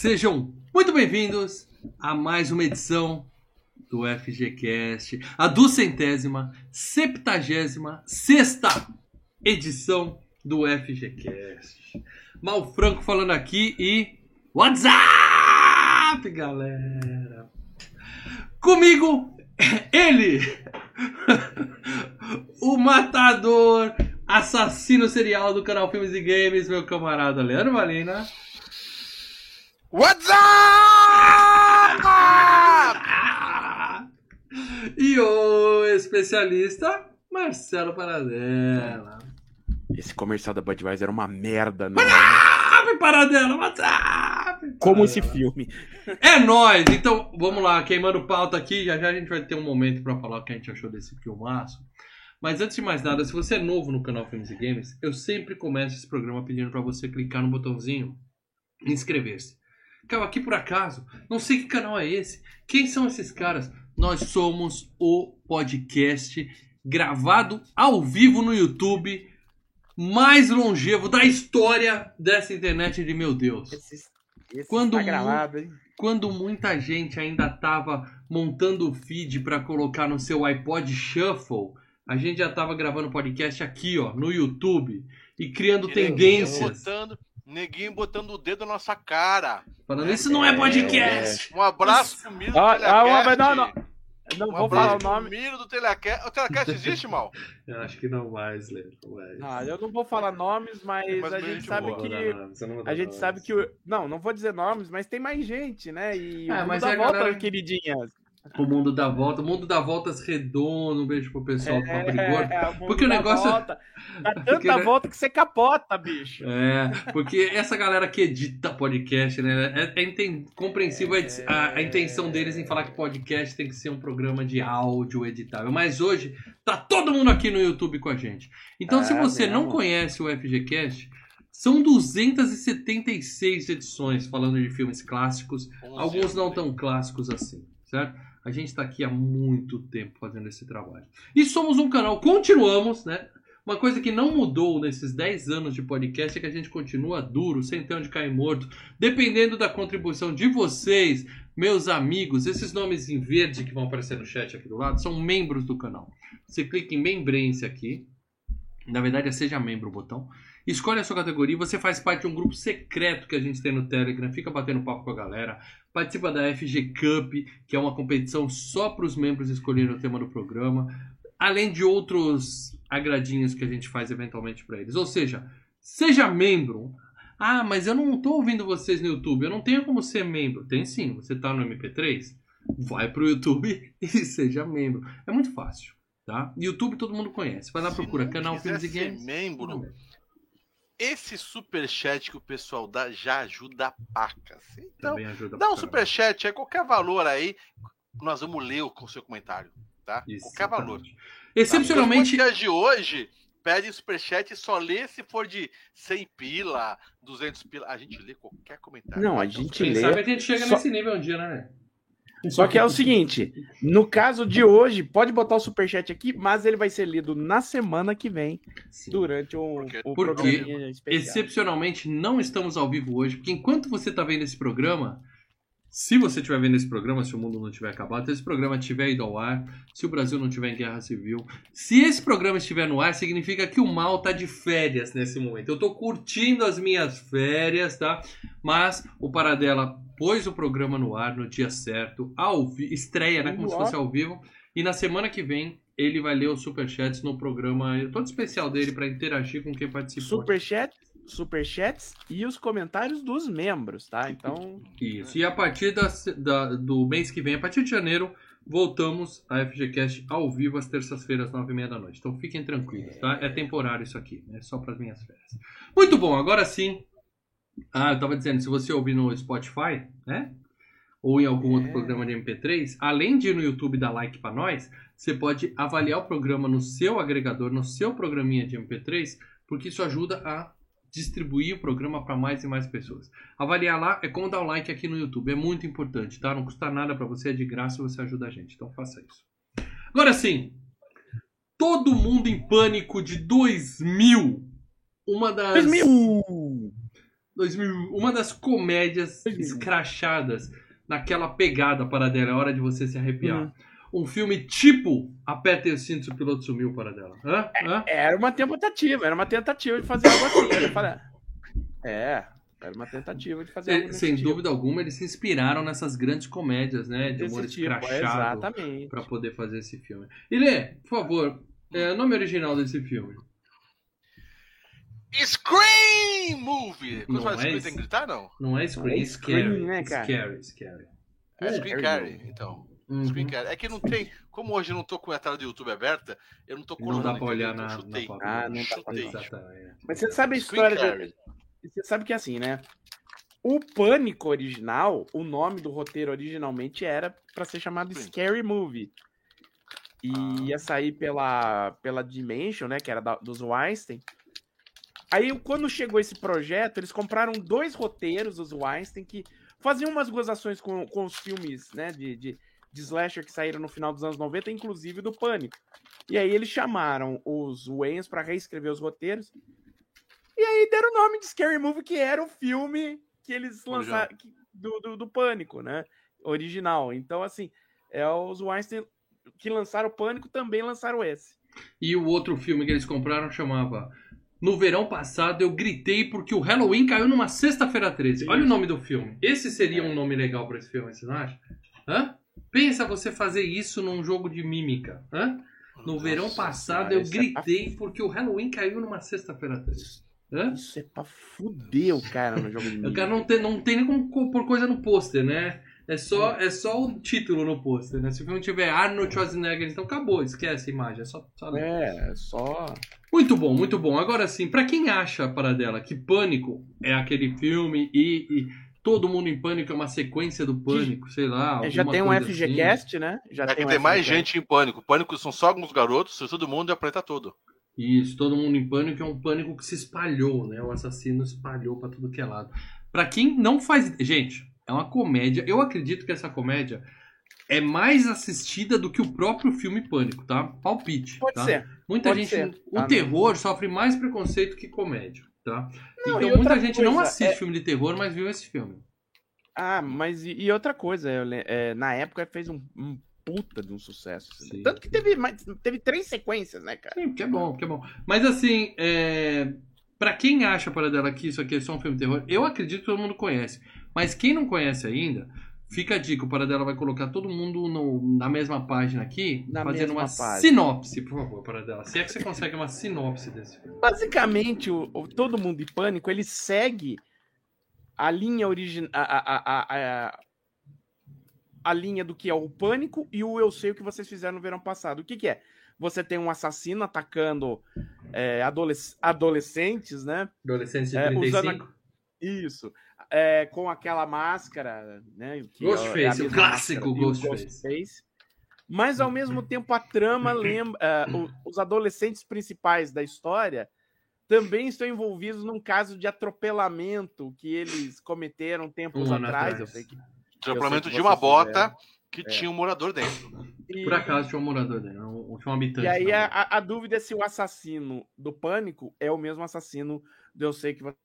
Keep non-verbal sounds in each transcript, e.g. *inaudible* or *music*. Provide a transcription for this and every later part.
Sejam muito bem-vindos a mais uma edição do FGCast, a duzentésima, septagésima, sexta edição do FGCast. Mal Franco falando aqui e. WhatsApp, galera! Comigo, ele! *laughs* o matador, assassino serial do canal Filmes e Games, meu camarada Leandro Valina. What's up? E o especialista Marcelo Paradela. Esse comercial da Budweiser era uma merda, né? WhatsApp, Paradela, WhatsApp! Como esse filme. É nóis! Então, vamos lá, queimando pauta aqui, já já a gente vai ter um momento pra falar o que a gente achou desse filmaço. Mas antes de mais nada, se você é novo no canal Filmes e Games, eu sempre começo esse programa pedindo pra você clicar no botãozinho inscrever-se. Cara, aqui por acaso, não sei que canal é esse. Quem são esses caras? Nós somos o podcast gravado ao vivo no YouTube mais longevo da história dessa internet de meu Deus. Esse, esse Quando tá gravado, hein? Quando muita gente ainda tava montando o feed para colocar no seu iPod Shuffle, a gente já tava gravando podcast aqui, ó, no YouTube e criando E tendências. Botando, neguinho botando o dedo na nossa cara. Falando, isso não é podcast. Um abraço pro Miro do Ah, ah, Telecast. mas não, não. Não Um vou falar o nome. Miro do Telecast. O Telecast existe, mal? *laughs* Eu acho que não mais, Leandro. Ah, eu não vou falar nomes, mas, Mas a gente sabe boa, que. Não, não, não A gente nomes. sabe que. Não, não vou dizer nomes, mas tem mais gente, né? E É, o mundo mas dá é a volta, galera- queridinhas. O mundo dá volta, o mundo dá voltas redondo. Um beijo pro pessoal do Papo de Gordo. é, mundo Porque o negócio- Volta. Dá *laughs* tanta Porque, volta que você capota, bicho. É, porque essa galera que edita podcast, né? É, é inten- compreensível a a, a intenção deles em falar que podcast tem que ser um programa de áudio editável. Mas hoje tá todo mundo aqui no YouTube com a gente. Então, se É você não conhece o FGCast, são 276 edições falando de filmes clássicos. Alguns não tão clássicos assim, certo? A gente está aqui há muito tempo fazendo esse trabalho. E somos um canal, continuamos, né? Uma coisa que não mudou nesses 10 anos de podcast é que a gente continua duro, sem ter onde cair morto, dependendo da contribuição de vocês, meus amigos. Esses nomes em verde que vão aparecer no chat aqui do lado são membros do canal. Você clica em membrência aqui, na verdade é seja membro o botão, escolhe a sua categoria você faz parte de um grupo secreto que a gente tem no Telegram, fica batendo papo com a galera, participa da FG Cup, que é uma competição só para os membros escolherem o tema do programa, além de outros agradinhos que a gente faz eventualmente para eles. Ou seja, seja membro. Ah, mas eu não tô ouvindo vocês no YouTube, eu não tenho como ser membro. Tem sim, você tá no MP3, vai pro YouTube *laughs* e seja membro. É muito fácil, tá? YouTube todo mundo conhece. Vai lá, Se procura não canal Filmes e Games. membro, esse superchat que o pessoal dá já ajuda pacas. Então, ajuda dá um superchat aí, qualquer valor aí, nós vamos ler o o seu comentário, tá? Qualquer valor. Exatamente. Tá? Excepcionalmente, podcasts de hoje pede superchat e só lê se for de 100 pila, 200 pila. A gente lê qualquer comentário. Não, a gente quem lê. sabe a gente chega Só- nesse nível um dia, né? Só que é o seguinte, no caso de hoje, pode botar o superchat aqui, mas ele vai ser lido na semana que vem, Sim. durante o, Porque- o Porque. Excepcionalmente, não estamos ao vivo hoje, porque enquanto você está vendo esse programa, se você estiver vendo esse programa, se o mundo não tiver acabado, se esse programa tiver ido ao ar, se o Brasil não tiver em guerra civil, se esse programa estiver no ar, significa que o mal tá de férias nesse momento. Eu tô curtindo as minhas férias, tá? Mas o Paradela pôs o programa no ar no dia certo, ao estreia, né? Como se fosse ao vivo. E na semana que vem ele vai ler os superchats no programa todo especial dele para interagir com quem participou. Superchat, superchats e os comentários dos membros, tá? Então, Isso. E a partir da, da- do mês que vem, a partir de janeiro, voltamos a FGCast ao vivo às terças-feiras, nove e meia da noite. Então fiquem tranquilos, tá? É temporário isso aqui, é só para as minhas férias. Muito bom, agora sim. Ah, eu tava dizendo, se você ouvir no Spotify, né? Ou em algum outro É. programa de MP3, além de ir no YouTube dar like para nós, você pode avaliar o programa no seu agregador, no seu programinha de MP3, porque isso ajuda a distribuir o programa para mais e mais pessoas. Avaliar lá é como dar o like aqui no YouTube. É muito importante, tá? Não custa nada para você, é de graça você ajuda a gente. Então faça isso. Agora sim, Todo Mundo em Pânico de 2000. Uma das. 2000! 2000, uma das comédias 2001. escrachadas naquela pegada para dela, é hora de você se arrepiar. Uhum. Um filme tipo Apertem os cintos, o piloto sumiu para dela. Hã? Hã? Era uma tentativa, era uma tentativa de fazer algo assim. É, era uma tentativa de fazer algo É, sem tipo. dúvida alguma, eles se inspiraram nessas grandes comédias, né? De humor tipo, é, escrachado exatamente. para poder fazer esse filme. Ilê, por favor, é, nome original desse filme. Scream Movie! Quando Não fala é Scream, isso. tem que gritar, não? Não é Scream, é Scary. Scream, né, cara? Scary, Scary. É Scream Scary Carry, então. Uhum. É que não tem. Como hoje eu não tô com a tela do YouTube aberta, eu não tô Não colocando. dá pra olhar então na, na chutei. foto. Ah, não dá pra Chutei. Mas você sabe a história do... Você sabe que assim, né? O Pânico original, o nome do roteiro originalmente era pra ser chamado Sim. Scary Movie. E Ah. ia sair pela, pela Dimension, né? Que era da- dos Weinstein. Aí, quando chegou esse projeto, eles compraram dois roteiros dos Weinstein que faziam umas gozações com, com os filmes, né? De, de, de slasher que saíram no final dos anos 90, inclusive do Pânico. E aí eles chamaram os Wayans para reescrever os roteiros. E aí deram o nome de Scary Movie, que era o filme que eles lançaram que- do, do, do Pânico, né? Original. Então, assim, é os Weinstein que lançaram o Pânico também lançaram esse. E o outro filme que eles compraram chamava No verão passado eu gritei porque o Halloween caiu numa sexta-feira 13. Olha o nome do filme. Esse seria um nome legal pra esse filme, você não acha? Hã? Pensa você fazer isso num jogo de mímica. Hã? No verão Nossa passado senhora, eu isso é gritei porque o Halloween caiu numa sexta-feira 13. Hã? Isso é pra fuder o cara no jogo de *laughs* O mídia. cara não tem, não tem nem como co- pôr coisa no pôster, né? É só, é só o título no pôster, né? Se o filme tiver Arnold Schwarzenegger, então acabou, esquece a imagem, é só, só. É, é só. Muito bom, muito bom. Agora sim, pra quem acha a paradela que Pânico é aquele filme e, e Todo Mundo em Pânico é uma sequência do Pânico, sei lá. É, já tem um FGCast, né? Já É que um tem mais gente em pânico. Pânico são só alguns garotos, todo mundo é planeta todo. assim. Isso, Todo Mundo em Pânico é um pânico que se espalhou, né? O assassino espalhou pra tudo que é lado. Pra quem não faz. Gente, é uma comédia. Eu acredito que essa comédia é mais assistida do que o próprio filme Pânico, tá? Palpite. Pode tá? ser. Muita Pode gente. ser, O tá? terror sofre mais preconceito que comédia, tá? Não, então muita gente não coisa, assiste é- filme de terror, mas viu esse filme. Ah, mas e, e outra coisa, eu é, na época fez um, um puta de um sucesso. assim. Sim. Tanto que teve, teve três sequências, né, cara? Sim, que é bom, que é bom. Mas assim, é... para quem acha para dela que isso aqui é só um filme de terror, eu acredito que todo mundo conhece. Mas quem não conhece ainda, fica a dica, o Paradela vai colocar todo mundo no- na mesma página aqui, Na fazendo uma página. sinopse, por favor, Paradela. Se é que você consegue uma sinopse desse filme. Basicamente, o, o Todo Mundo em Pânico, ele segue a linha original. A, a, a, linha do que é o Pânico e o Eu Sei o que vocês fizeram no verão passado. O que, que é? Você tem um assassino atacando é, adolesc- adolescentes, né? Adolescente de É, 35. usando Isso. É, com aquela máscara, né? que é Ghostface, o clássico Ghostface. Ghostface. Mas ao mesmo tempo a trama *laughs* lembra. o- os adolescentes principais da história também estão envolvidos num caso de atropelamento que eles cometeram tempos Um atrás. atrás. Eu sei que. Atropelamento que de uma bota que É. tinha um morador dentro. E, Por acaso tinha um morador um- tinha um habitante. e aí a, a- a dúvida é se o assassino do pânico é o mesmo assassino do Eu Sei que você.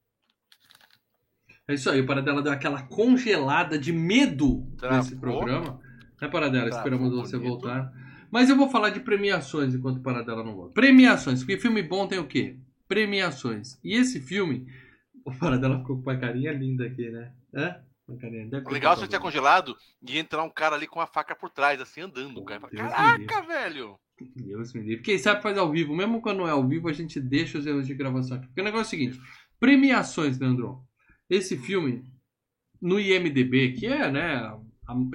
É isso aí, o Paradela deu aquela congelada de medo Travou. nesse programa. Né, Paradela? Travou Esperamos você bonito. voltar. Mas eu vou falar de premiações enquanto o Paradela não volta. Premiações, porque filme bom tem o quê? Premiações. E esse filme. O Paradela ficou com uma carinha linda aqui, né? É? Uma carinha. Deve legal é se ficado tinha bom. congelado e entrar um cara ali com a faca por trás, assim, andando. Cara. Deus Caraca, velho! Deus me livre. Quem sabe faz ao vivo. Mesmo quando não é ao vivo, a gente deixa os erros de gravação aqui. Porque o negócio é o seguinte: premiações, Leandro. Esse filme, no IMDB, que é, né, a-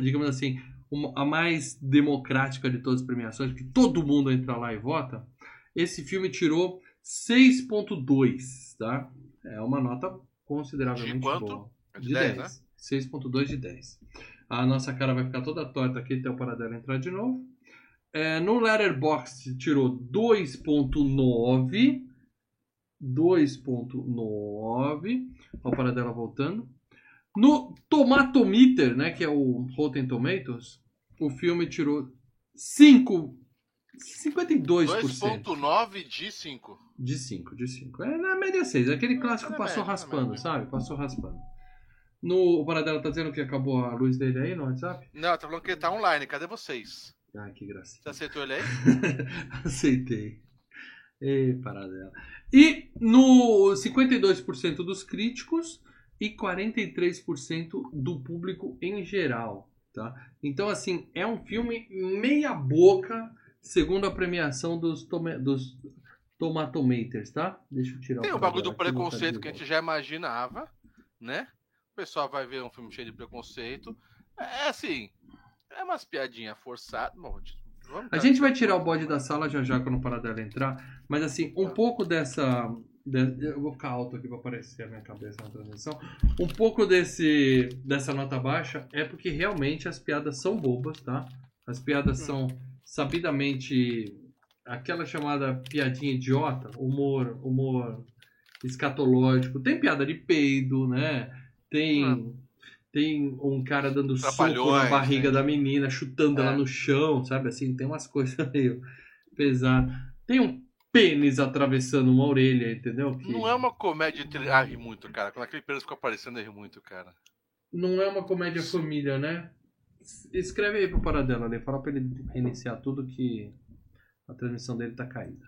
digamos assim, uma- a mais democrática de todas as premiações, que todo mundo entra lá e vota, esse filme tirou 6.2, tá? É uma nota consideravelmente De quanto? boa. De De 10, 10. né? 6.2 de 10. A nossa cara vai ficar toda torta aqui até o Paradela entrar de novo. É, no Letterboxd tirou 2.9. 2.9. Olha o Paradela voltando. No Tomatometer, né, que é o Rotten Tomatoes, o filme tirou 5 52%. 2.9 de 5. De 5, de 5. É na média 6. Aquele clássico é passou média, é raspando, sabe? Passou raspando. No, o Paradela tá dizendo que acabou a luz dele aí no WhatsApp? Não, tá falando que ele tá online. Cadê vocês? Ai, que gracinha. Você aceitou ele aí? *laughs* Aceitei. Ei, Paradela. E no 52% dos críticos e 43% do público em geral, tá? Então, assim, é um filme meia boca, segundo a premiação dos, tome, dos Tomatometers, tá? Deixa eu tirar Tem o bagulho do botar preconceito que a gente já imaginava, né? O pessoal vai ver um filme cheio de preconceito. É assim, é umas piadinhas forçadas. Bom, vamos A gente vai tirar o bode da sala já já quando o Paradela entrar, mas assim, um pouco dessa. de- eu vou ficar alto aqui para aparecer a minha cabeça na transmissão. Um pouco desse, dessa nota baixa é porque realmente as piadas são bobas, tá? As piadas são sabidamente aquela chamada piadinha idiota, humor, humor escatológico. Tem piada de peido, né? Tem. Tem um cara dando soco na barriga né? da menina, chutando ela É. no chão, sabe? Assim, tem umas coisas *laughs* meio pesadas. Tem um pênis atravessando uma orelha, entendeu? Que Não é uma comédia. Ah, ri muito, cara. Quando aquele pênis ficou aparecendo, eu ri muito, cara. não é uma comédia família, né? Escreve aí pro Paradela ali, fala pra ele reiniciar tudo que a transmissão dele tá caída.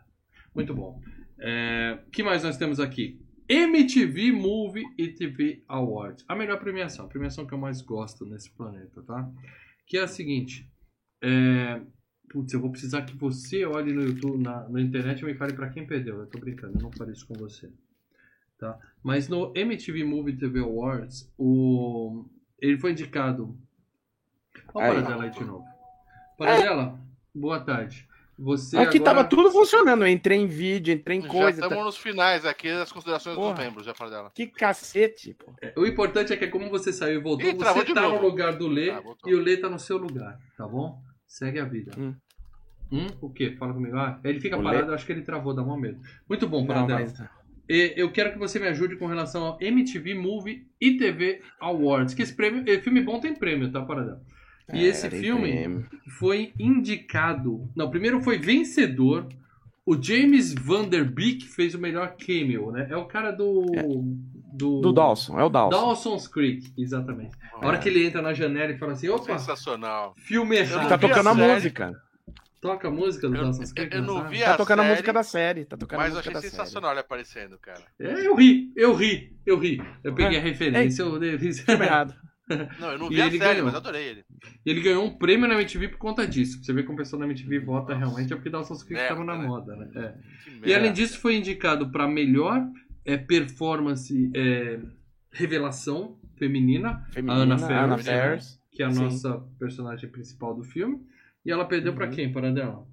Muito bom. É, que mais nós temos aqui? MTV Movie e TV Awards. A melhor premiação, a premiação que eu mais gosto nesse planeta, tá? Que é a seguinte. É... Putz, eu vou precisar que você olhe no YouTube, na, na internet e me fale pra quem perdeu. Eu tô brincando, eu não falei isso com você. Tá? Mas no MTV Movie TV Awards, o... ele foi indicado. Olha o. Paradela aí de novo. Paradela, boa tarde. Você Aqui agora... tava tudo funcionando. Eu entrei em vídeo, entrei em já coisa. estamos tá- nos finais aqui das considerações Porra. dos membros, já falei dela. Que cacete, pô. O importante é que como você saiu e voltou, Ih, você de tá novo. no lugar do Lê Ah, e o Lê tá no seu lugar, tá bom? Segue a vida. Hum. Hum? O quê? Fala comigo. Ah, ele fica O parado, Lê- eu acho que ele travou, dá uma medo. Muito bom, Paradela. mas... Eu quero que você me ajude com relação ao MTV Movie e TV Awards. Que esse prêmio, eh, filme bom tem prêmio, tá, Paradela? E esse É, filme prêmio. foi indicado. Não, primeiro foi vencedor. O James Van Der Beek fez o melhor cameo, né? É o cara do. Do, Do Dawson, é o Dawson. Dawson's Creek, exatamente. A hora É. que ele entra na janela e fala assim: opa, Sensacional. filme Ele errado. tá a tocando a música. Toca a música do Eu- Dawson's Creek. eu não vi Tá a tocando a série, música da série. Tá tocando a Mas eu música achei da série. sensacional ele aparecendo, cara. É, eu ri, eu ri, eu ri. Eu peguei É. a referência, eu dei Filme errado. *laughs* Não, eu não E vi a ele série, ganhou. mas adorei ele. Ele ganhou um prêmio na MTV por conta disso. Você vê como o pessoal da MTV vota Nossa. realmente é porque Dawson's Creek Merda, estava na né? moda, né? É. Que E além disso, foi indicado para melhor é, performance é, revelação feminina, Feminina, a Anna Anna Faris, Faris. que é a Sim. nossa personagem principal do filme. E ela perdeu pra Uhum. quem, para dela?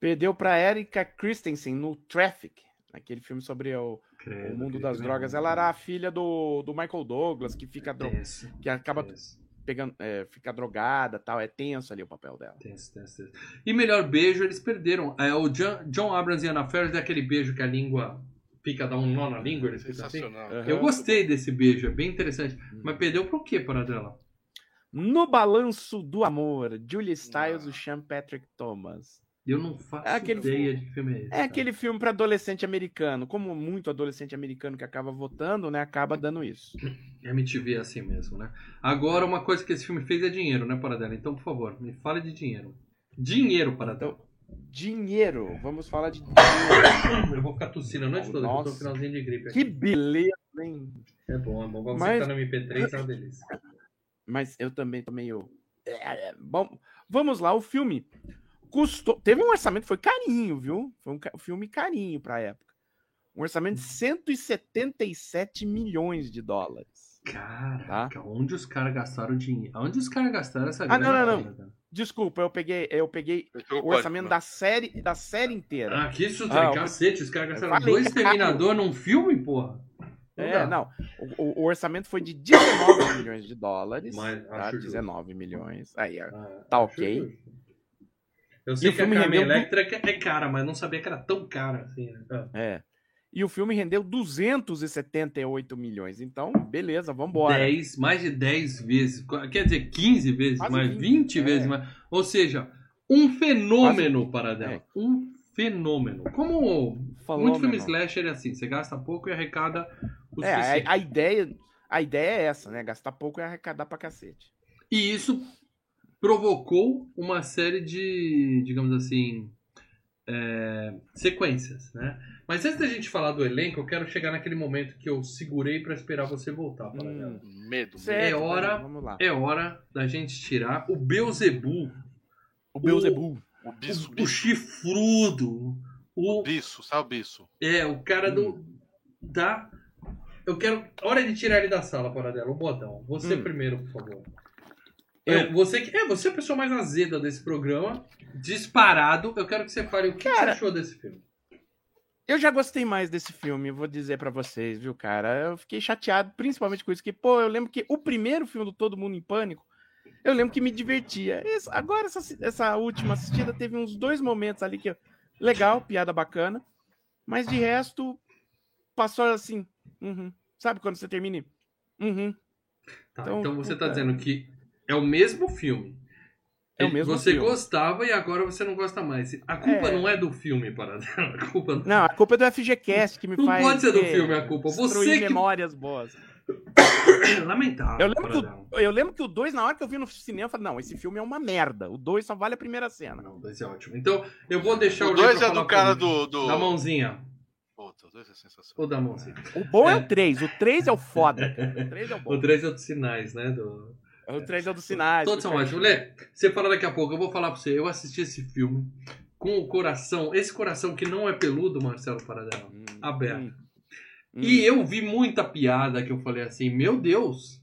Perdeu pra Erika Christensen no Traffic. Aquele filme sobre o, Credo, o mundo das drogas. Ela era a filha do, do Michael Douglas, que fica, dro- Tenso, que acaba tenso, pegando, é, fica drogada tal. É tenso ali o papel dela. tenso, tenso, tenso. E melhor beijo, eles perderam. É, o John, John Abrams e Anna Faris é aquele beijo que a língua fica, dá um nó na língua, eles assim. Sensacional. Aham. Eu gostei desse beijo, é bem interessante. Hum. Mas perdeu pro quê, para dela? No Balanço do Amor, Julia Stiles Ah. e Sean Patrick Thomas. Eu não faço É aquele ideia de que filme é esse. É cara. aquele filme para adolescente americano. Como muito adolescente americano que acaba votando, né? Acaba dando isso. MTV é assim mesmo, né? Agora, uma coisa que esse filme fez é dinheiro, né, Paradela? Então, por favor, me fale de dinheiro. Dinheiro, Paradela. Dinheiro. Vamos falar de *coughs* dinheiro. Eu vou ficar tossindo a noite toda, que eu tô no finalzinho de gripe que aqui. beleza, hein? É bom, é bom. Você Mas- que tá no MP3 é uma delícia. *coughs* Mas eu também tô meio. É, Bom, vamos lá. O filme custou. Teve um orçamento, foi carinho, viu? Foi um filme carinho pra época. Um orçamento de 177 milhões de dólares. Caraca, onde os caras gastaram dinheiro? Onde os caras gastaram essa Ah, não, grana, não, não. Desculpa, eu peguei, eu peguei Eu o orçamento da série, da série inteira. Ah, que susto, Ah, cacete, os caras gastaram falei dois que é Terminador num filme, porra. É, dá. não. O, o- orçamento foi de 19 milhões de dólares. Mas tá? acho justo. 19 milhões. Aí, ó. Ah, Tá ok. justo. Eu sei o que a filme Carmen rendeu Electra é cara, mas não sabia que era tão cara assim, né? Ah. É. E o filme rendeu 278 milhões. Então, beleza, vambora. 10, mais de 10 vezes, quer dizer, 15 vezes Quase mais, 20, 20 é. vezes mais. Ou seja, Um fenômeno, Paradela. Um fenômeno. Como Falou, muito filme slasher é assim, você gasta pouco e arrecada o É, a, a ideia, a ideia é essa, né? Gastar pouco e arrecadar pra cacete. E isso provocou uma série de, digamos assim, é, sequências, né? Mas antes da gente falar do elenco, eu quero chegar naquele momento que eu segurei pra esperar você voltar. Hum, Medo. certo, hora- né? Vamos lá. É hora da gente tirar o Beuzebu, O Beelzebub. O bicho, o, o bicho, chifrudo, o bicho, sabe o bicho? É, o cara do. Da. Eu quero. Hora de tirar ele da sala, Paradela. O bodão. Você Hum. primeiro, por favor. Eu? É, você que. É, você é a pessoa mais azeda desse programa. Disparado. Eu quero que você fale o que, que Cara, você achou desse filme. Eu já gostei mais desse filme, vou dizer pra vocês, viu, cara? Eu fiquei chateado, principalmente com isso, que, pô, eu lembro que o primeiro filme do Todo Mundo em Pânico, eu lembro que me divertia. Esse- agora, essa, essa última assistida teve uns dois momentos ali que. Legal, piada bacana. Mas de resto, passou assim. uhum. Sabe quando você termina? e, Uhum. Tá, Então, então, você tá puta. dizendo que é o mesmo filme. É o mesmo você filme. gostava e agora você não gosta mais. A culpa É. não é do filme, Paradela. *laughs* A culpa não. Não, a culpa é do FGCast que me Não faz. pode ser do ter- filme a culpa. Você que. memórias boas. *coughs* Lamentável. Eu lembro, que Paradela. o, eu lembro que o 2, na hora que eu vi no cinema, eu falei, não, esse filme é uma merda. O 2 só vale a primeira cena. Não, dois é ótimo. Então, eu vou deixar o, O Lê 2 pra é do cara do. do... Da mãozinha. Puta, o 2 é sensacional. Ou da mãozinha. O bom é, É. o 3, o 3 é o foda. *laughs* O 3 é o O bom. 3 é dos sinais, né? Do... O 3 é o dos sinais. Todos são ótimos. Lê, você fala daqui a pouco, eu vou falar pra você. Eu assisti esse filme com o coração, esse coração que não é peludo, Marcelo Paradela, Hum, aberto. hum, hum. E eu vi muita piada que eu falei assim, meu Deus,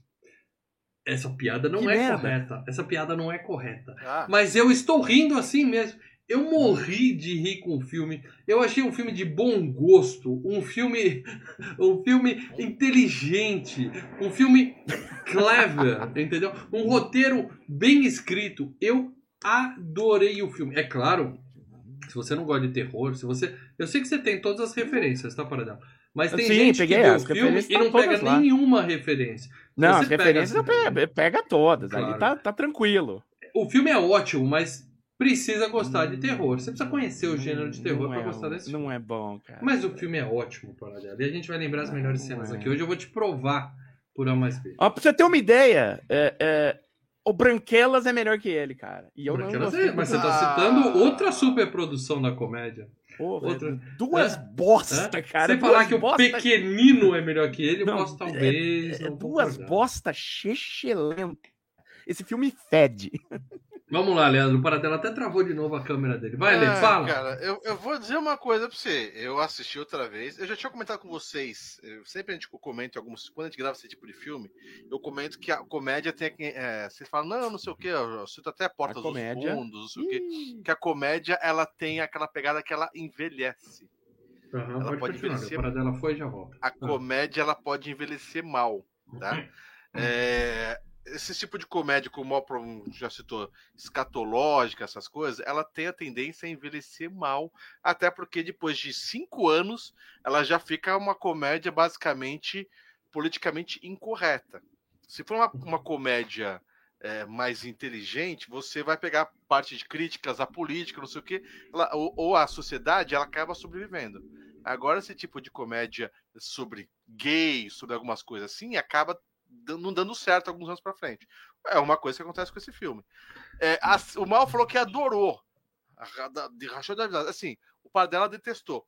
essa piada não Que é merda. correta. Essa piada não é correta. Ah, Mas eu estou rindo assim mesmo. Eu morri de rir com o filme. Eu achei um filme de bom gosto, um filme, *laughs* um filme inteligente, um filme clever, *laughs* entendeu? Um roteiro bem escrito. Eu adorei o filme. É claro, se você não gosta de terror, se você, eu sei que você tem todas as referências, tá Paradão? Mas tem Sim, gente que vê o filme e não estão pega lá. nenhuma referência. Não, Você as pega referências assim, eu pego, pega todas. Claro. Ali tá, tá tranquilo. O filme é ótimo, mas precisa gostar de terror. Você precisa conhecer o gênero de terror pra é, gostar desse filme. Não é bom, cara. Mas o filme é ótimo, Paradela. E a gente vai lembrar as melhores Não cenas é. aqui. Hoje eu vou te provar por A mais B. Ó, pra você ter uma ideia, é, é, o Branquelas é melhor que ele, cara. E eu Porque não gostei mas você tá Ah. citando outra superprodução da comédia. Outra- Duas Hã? bosta, Hã? cara. Você falar que o bosta- pequenino é melhor que ele, eu Não, posso talvez. é duas concordar. bosta chechelenta. Esse filme fede. *laughs* Vamos lá, Leandro. O Paradela até travou de novo a câmera dele. Vai, Lê, Ah, fala. Cara, eu, eu vou dizer uma coisa pra você. Eu assisti outra vez. Eu já tinha comentado com vocês. eu- sempre a gente comenta em alguns. Quando a gente grava esse tipo de filme, eu comento que a comédia tem. que- É, vocês falam, não, não sei o que, eu cito até a porta A dos comédia- fundos, não sei o quê. Que a comédia ela tem aquela pegada que ela envelhece. Aham, ela pode, pode envelhecer- Paradela foi e já volta. A comédia ela pode envelhecer mal, tá? É, esse tipo de comédia, como o Malcolm já citou, escatológica, essas coisas, ela tem a tendência a envelhecer mal, até porque depois de cinco anos ela já fica uma comédia basicamente politicamente incorreta. Se for uma, uma comédia é, mais inteligente, você vai pegar parte de críticas à política, não sei o quê, ela- ou, ou à sociedade, ela acaba sobrevivendo. Agora, esse tipo de comédia sobre gay, sobre algumas coisas assim, acaba não dando certo alguns anos pra frente. É uma coisa que acontece com esse filme. É, a- o Mal falou que adorou. De rachou da vida. Assim, o pai dela detestou.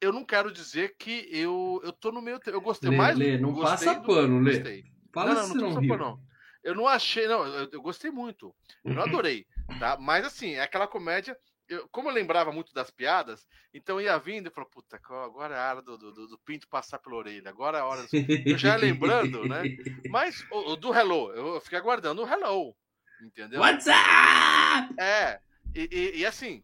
Eu não quero dizer que eu, eu tô no meio. Eu gostei Lê, mais. Lê, não gostei passa pano, Lê. Gostei. Fala não, não, não, não falando, não. Eu não achei, não, eu, eu gostei muito. Eu não *laughs* adorei, tá? Mas assim, é aquela comédia. Eu- como eu lembrava muito das piadas, então ia vindo e falou, puta, agora é a hora do, do, do- pinto passar pela orelha, agora é a hora. do- Eu já ia lembrando, né? Mas o, o do Hello, eu fiquei aguardando o Hello. Entendeu? What's up? É, e, e- e assim,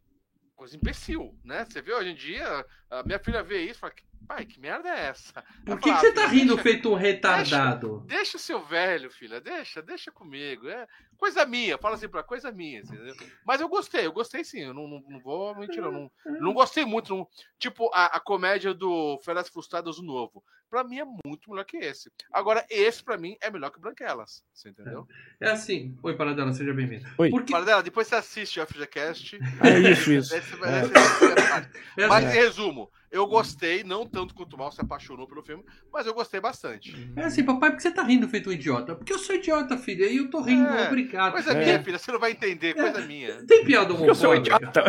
coisa imbecil, né? Você vê hoje em dia, a minha filha vê isso e fala, pai, que merda é essa? Por que, que você tá rindo feito um retardado? Deixa, deixa o seu velho, filha, deixa, deixa comigo. É coisa minha, fala assim pra coisa minha, entendeu? Mas eu gostei, eu gostei sim, eu não, não, não vou mentir, não, não gostei muito. Não, tipo, a, a comédia do Feras Frustradas, o novo. Pra mim é muito melhor que esse. Agora, esse pra mim é melhor que Branquelas, você entendeu? É assim. Oi, Paradela, seja bem-vindo. Oi. Porque... Paradela, depois você assiste o FGCast. É isso, isso. Esse É. esse- esse é. É Mas, em resumo, eu gostei, não tanto quanto o Mal se apaixonou pelo filme, mas eu gostei bastante. é assim, papai, por que você tá rindo feito um idiota? Porque eu sou idiota, filha, e eu tô rindo, É, obrigado. Coisa É. minha, filha, você não vai entender, coisa minha. Tem piada Eu sou homofóbica? idiota.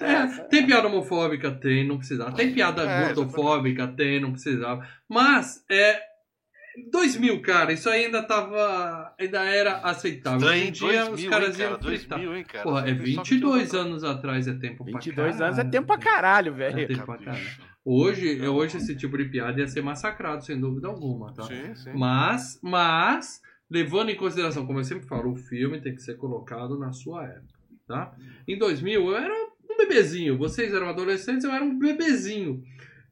É, tem piada homofóbica? Tem, não precisava. Tem piada É, gordofóbica? Tem, não precisava. Mas, é. 2000, cara, isso aí ainda tava. Ainda era aceitável. Hoje em dia, os caras iam cara, fritar. 2000, hein, cara. Porra, é Só que 22 só- anos atrás, é tempo pra 22 caralho. anos é tempo pra caralho, É velho. tempo pra caralho. Hoje, hoje esse tipo de piada ia ser massacrado, sem dúvida alguma, tá? Sim, sim. Mas, mas, levando em consideração, como eu sempre falo, o filme tem que ser colocado na sua época, tá? Em 2000, eu era um bebezinho, vocês eram adolescentes, eu era um bebezinho.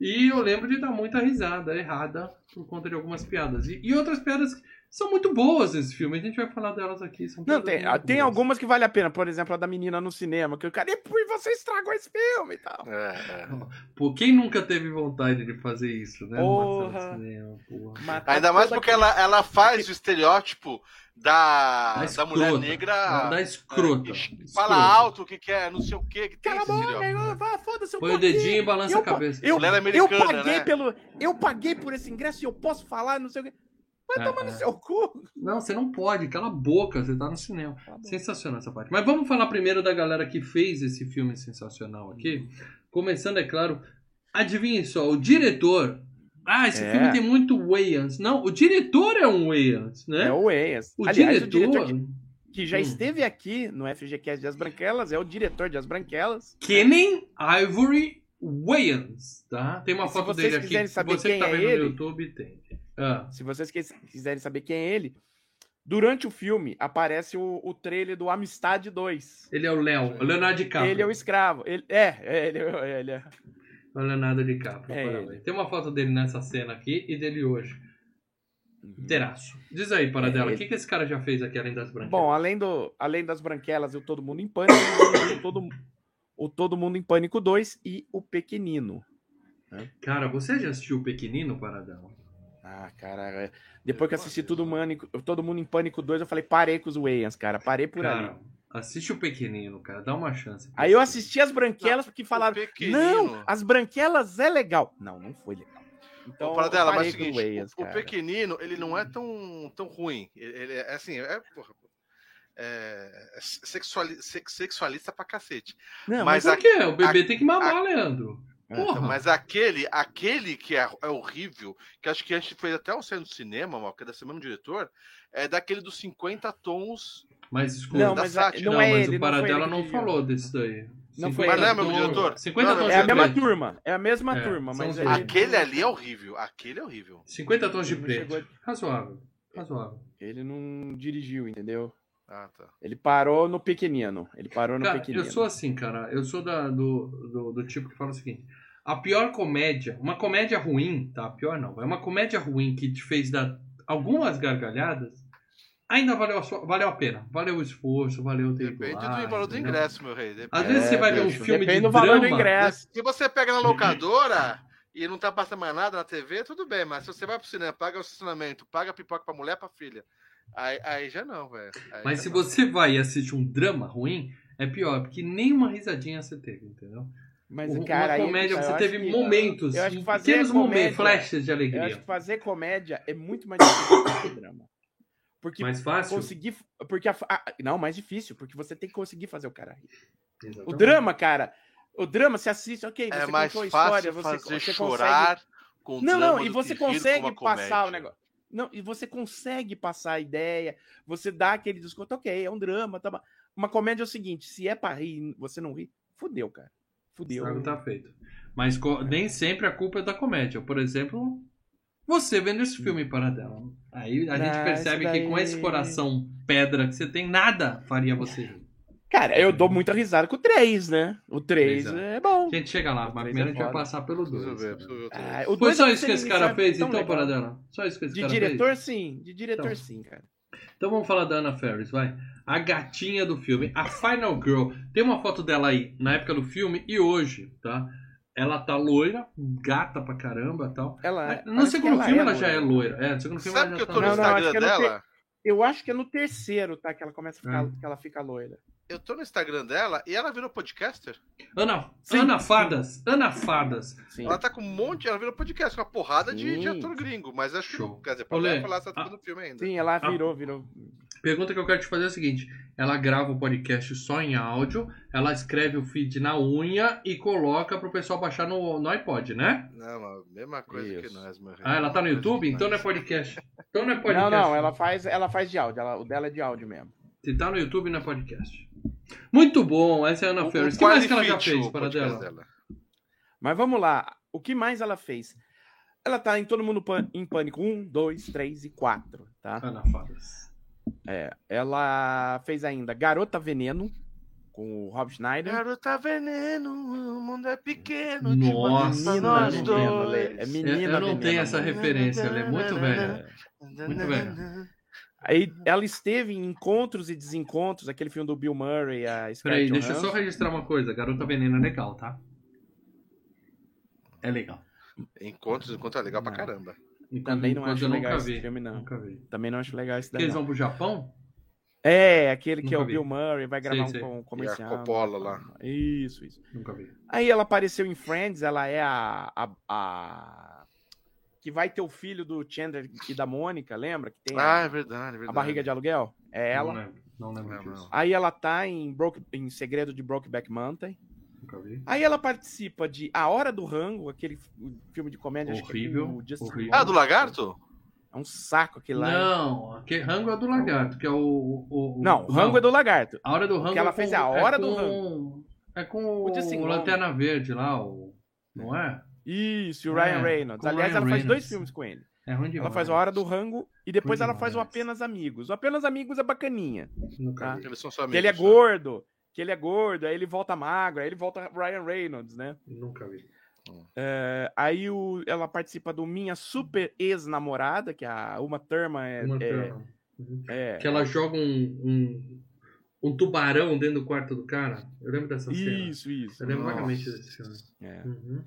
E eu lembro de dar muita risada errada por conta de algumas piadas. E, e outras piadas são muito boas nesse filme, a gente vai falar delas aqui. São Não, tem, tem algumas que vale a pena. Por exemplo, a da menina no cinema, que o cara, e você estragou esse filme e tal. É, é. Pô, quem nunca teve vontade de fazer isso, né? Porra. Cinema, porra. Ainda mais porque ela, ela faz o estereótipo da, Da da mulher escrota. negra. Da escrota. que Escrota. Fala alto o que quer, não sei o que, que tem Cala a esse boca, eu- foda-se, eu Põe o dedinho e balança Eu a cabeça. Eu, eu americana, paguei né? pelo. Eu paguei por esse ingresso e eu posso falar, não sei o quê. Vai É, tomar no é. seu cu. Não, você não pode, cala a boca, você tá no cinema. Tá. Sensacional essa parte. Mas vamos falar primeiro da galera que fez esse filme sensacional aqui. Começando, é claro, adivinhem só, o diretor. Ah, esse É. filme tem muito Wayans. Não, o diretor é um Wayans, né? É o Wayans. o, Aliás, diretor, o diretor que, que já Hum. esteve aqui no FGCast de As Branquelas é o diretor de As Branquelas. Kenan Ivory Wayans, tá? Tem uma E se foto dele aqui. quiserem saber Você quem que tá é vendo ele- no YouTube, tem. Ah, Se vocês quis- quiserem saber quem é ele, durante o filme aparece o, o trailer do Amistade 2. ele é o Léo, o Leonardo DiCaprio. Ele é o escravo. Ele, é, é, ele, é- ele é. O Leonardo DiCaprio. É. Tem uma foto dele nessa cena aqui e dele hoje. Inteiraço. Diz aí, Paradela, É o que, que esse cara já fez aqui além das brancas? Bom, além, do, além das branquelas e o Todo Mundo em Pânico, *coughs* o Todo, o Todo Mundo em Pânico 2 e o Pequenino. Cara, você já assistiu o Pequenino, Paradela? Ah, cara, é- depois que eu assisti Todo Mundo, Todo Mundo em Pânico 2, eu falei, parei com os Wayans, cara, parei por ali. Cara, assiste o Pequenino, cara, dá uma chance. Aí eu assisti as branquelas porque falaram, não, as branquelas é legal. Não, não foi legal. Então, Então, dela, eu mas é o com os seguinte, Wayans, o, o pequenino, ele não é tão, tão ruim. Ele, ele é assim, é, porra, é sexuali, sex- sexualista pra cacete. Não, mas Por quê? O bebê tem que mamar, a- Leandro. É, Porra. Mas aquele, aquele que é, é horrível, que acho que a gente fez até um cena do cinema, mal, que é desse mesmo diretor, é daquele dos 50 tons. Mas escuta. Não, da mas a- sátira. não é mas ele, o não foi Paradela não dirigiu. falou desse daí. Não 50 foi. Mas não é meu tons- diretor? 50 Não, tons É a de mesma preto. turma, é a mesma É, turma, mas ele, mesmos. Aquele ali é horrível. Aquele é horrível. 50 tons de não preto. chegou- Razoável. Razoável. ele não dirigiu, entendeu? Ah, tá. Ele parou no pequenino. Ele parou no Cara, pequenino. eu sou assim, cara. Eu sou da- do, do, do tipo que fala o seguinte: a pior comédia, uma comédia ruim, tá? Pior não, é uma comédia ruim que te fez dar algumas gargalhadas, ainda valeu a, sua- valeu a pena. Valeu o esforço, valeu o tempo. Depende lá, do valor do ingresso, meu rei. Depende. Às vezes É, você vai ver um bicho, filme Depende de do valor do drama. ingresso. Se você pega na locadora e não tá passando mais nada na TV, tudo bem. Mas se você vai pro cinema, paga o estacionamento, paga pipoca pra mulher, pra filha. Aí, aí já não, velho. Aí Mas se não. você vai e assiste um drama ruim, é pior, porque nenhuma risadinha você teve, entendeu? Mas, uma cara, aí, comédia, eu você teve que- momentos, eu acho que fazer pequenos comédia- momentos, flashes de Eu acho alegria. que fazer comédia é muito mais difícil que fazer drama. Porque Mais fácil? conseguir. Porque a, a- não, mais difícil, porque você tem que conseguir fazer o cara rir. O drama, cara. O drama, você assiste, ok, você É mais contou a fácil história, você, fazer você chorar com Não, não, e do você que consegue uma passar o negócio. Não, e você consegue passar a ideia, você dá aquele desconto, ok, é um drama, tá. Uma comédia é o seguinte, se é pra rir você não ri, fudeu, cara. O Fudeu. estrago tá feito. Mas co- nem sempre a culpa é da comédia. Por exemplo, você vendo esse filme para dela. Aí a gente Ah, percebe isso que com daí- esse coração pedra que você tem, nada faria você rir. Cara, eu dou muita risada com o 3, né? O 3 Exato. é bom. A gente chega lá, mas primeiro é a gente vai passar pelo Preciso 2. ver, preciso ver. Ah, o Foi dois só é isso que esse cara fez, tão então, legal. Paradela? Só isso que esse De cara diretor, fez? sim. De diretor, Então. sim, cara. Então vamos falar da Anna Ferris, vai. A gatinha do filme, a Final Girl. Tem uma foto dela aí, na época do filme e hoje, tá? Ela tá loira, gata pra caramba e tal. Ela, No parece segundo que filme ela é já é loira. É, no segundo filme Sabe ela que já eu tá tô no Não, não, loira. acho Instagram é no dela? Eu acho que é no terceiro, tá? Que ela começa a ficar, É. que ela fica loira. Eu tô no Instagram dela e ela virou podcaster. Ana, Sim, Ana sim. Fadas. Ana Fadas. Sim. Ela tá com um monte, ela virou podcast, com uma porrada de, de ator gringo. Mas acho que, Show. quer dizer, pode falar essa a- do filme ainda. Sim, ela Ah. virou, virou. Pergunta que eu quero te fazer é a seguinte: ela grava o podcast só em áudio, ela escreve o feed na unha e coloca pro pessoal baixar no, no iPod, né? Não, a mesma coisa que Isso. nós, meu Ah, ela tá no YouTube? Então não é podcast. Então não é podcast. Não, não, ela faz, ela faz de áudio. Ela, o dela é de áudio mesmo. Se tá no YouTube, não é podcast. Muito bom, essa é a Ana Ferris. o que mais que ela já fez para podcast dela? Mas vamos lá. O que mais ela fez? Ela tá em Todo Mundo em Pânico 1, 2, 3 e 4, tá? Ana Fadas. É, ela fez ainda Garota Veneno, com o Rob Schneider. Garota veneno, o mundo é pequeno. Nossa, demais pra Menina nós Lê. dois. É Eu, menina eu não Veneno, tenho essa Lê. referência, ela é muito velha. Muito velha. Aí ela esteve em Encontros e Desencontros, aquele filme do Bill Murray, a Peraí, Scarlett deixa eu só registrar uma coisa. Garota Veneno é legal, tá? É legal. Encontros, encontros é legal pra Não. caramba. Também não acho legal esse vi. filme, não. Nunca vi. Também não acho legal esse daí. eles vão pro Japão? É, aquele que é Nunca o vi. Bill Murray, vai gravar Sei, sei. um com- comercial. E a Coppola lá. Isso, isso. Nunca vi. Aí ela apareceu em Friends, ela é a, a, a- que vai ter o filho do Chandler e da Mônica, lembra? Que tem Ah, a, é verdade, é verdade. a barriga de aluguel? É ela. Não lembro. Não lembro Não, disso. Aí ela tá em, Broke, em Segredo de Brokeback Mountain. Nunca vi. Aí ela participa de A Hora do Rango, aquele filme de comédia acho que é Horrível, Justin horrível. Ah, do lagarto? É um saco aquele lá. Não, aquele rango é do lagarto, que é o. o, o- Não, o Rango é do Lagarto. A hora do rango que ela é com, fez é a hora é do com, É com o, O. Lanterna Verde lá, o. Não é? Isso, e o É, Ryan Reynolds. com o Aliás, Ryan ela faz dois Reynolds. filmes com ele. É ruim demais. Ela faz A Hora do Rango e depois Ruim ela faz o demais. Apenas Amigos. O Apenas Amigos é bacaninha. Nunca Tá. vi. Eles são só Que ele é amigos, né? gordo, que ele é gordo, aí ele volta magro, aí ele volta Ryan Reynolds, né? Nunca vi. É, aí o- ela participa do Minha Super Ex-Namorada, que é a Uma Thurman é, Uma é- perna. Uhum. é- Que ela joga um, um, um tubarão dentro do quarto do cara. Eu lembro dessa cena. Isso, isso. Eu lembro Nossa. vagamente desse filme. É. Uhum.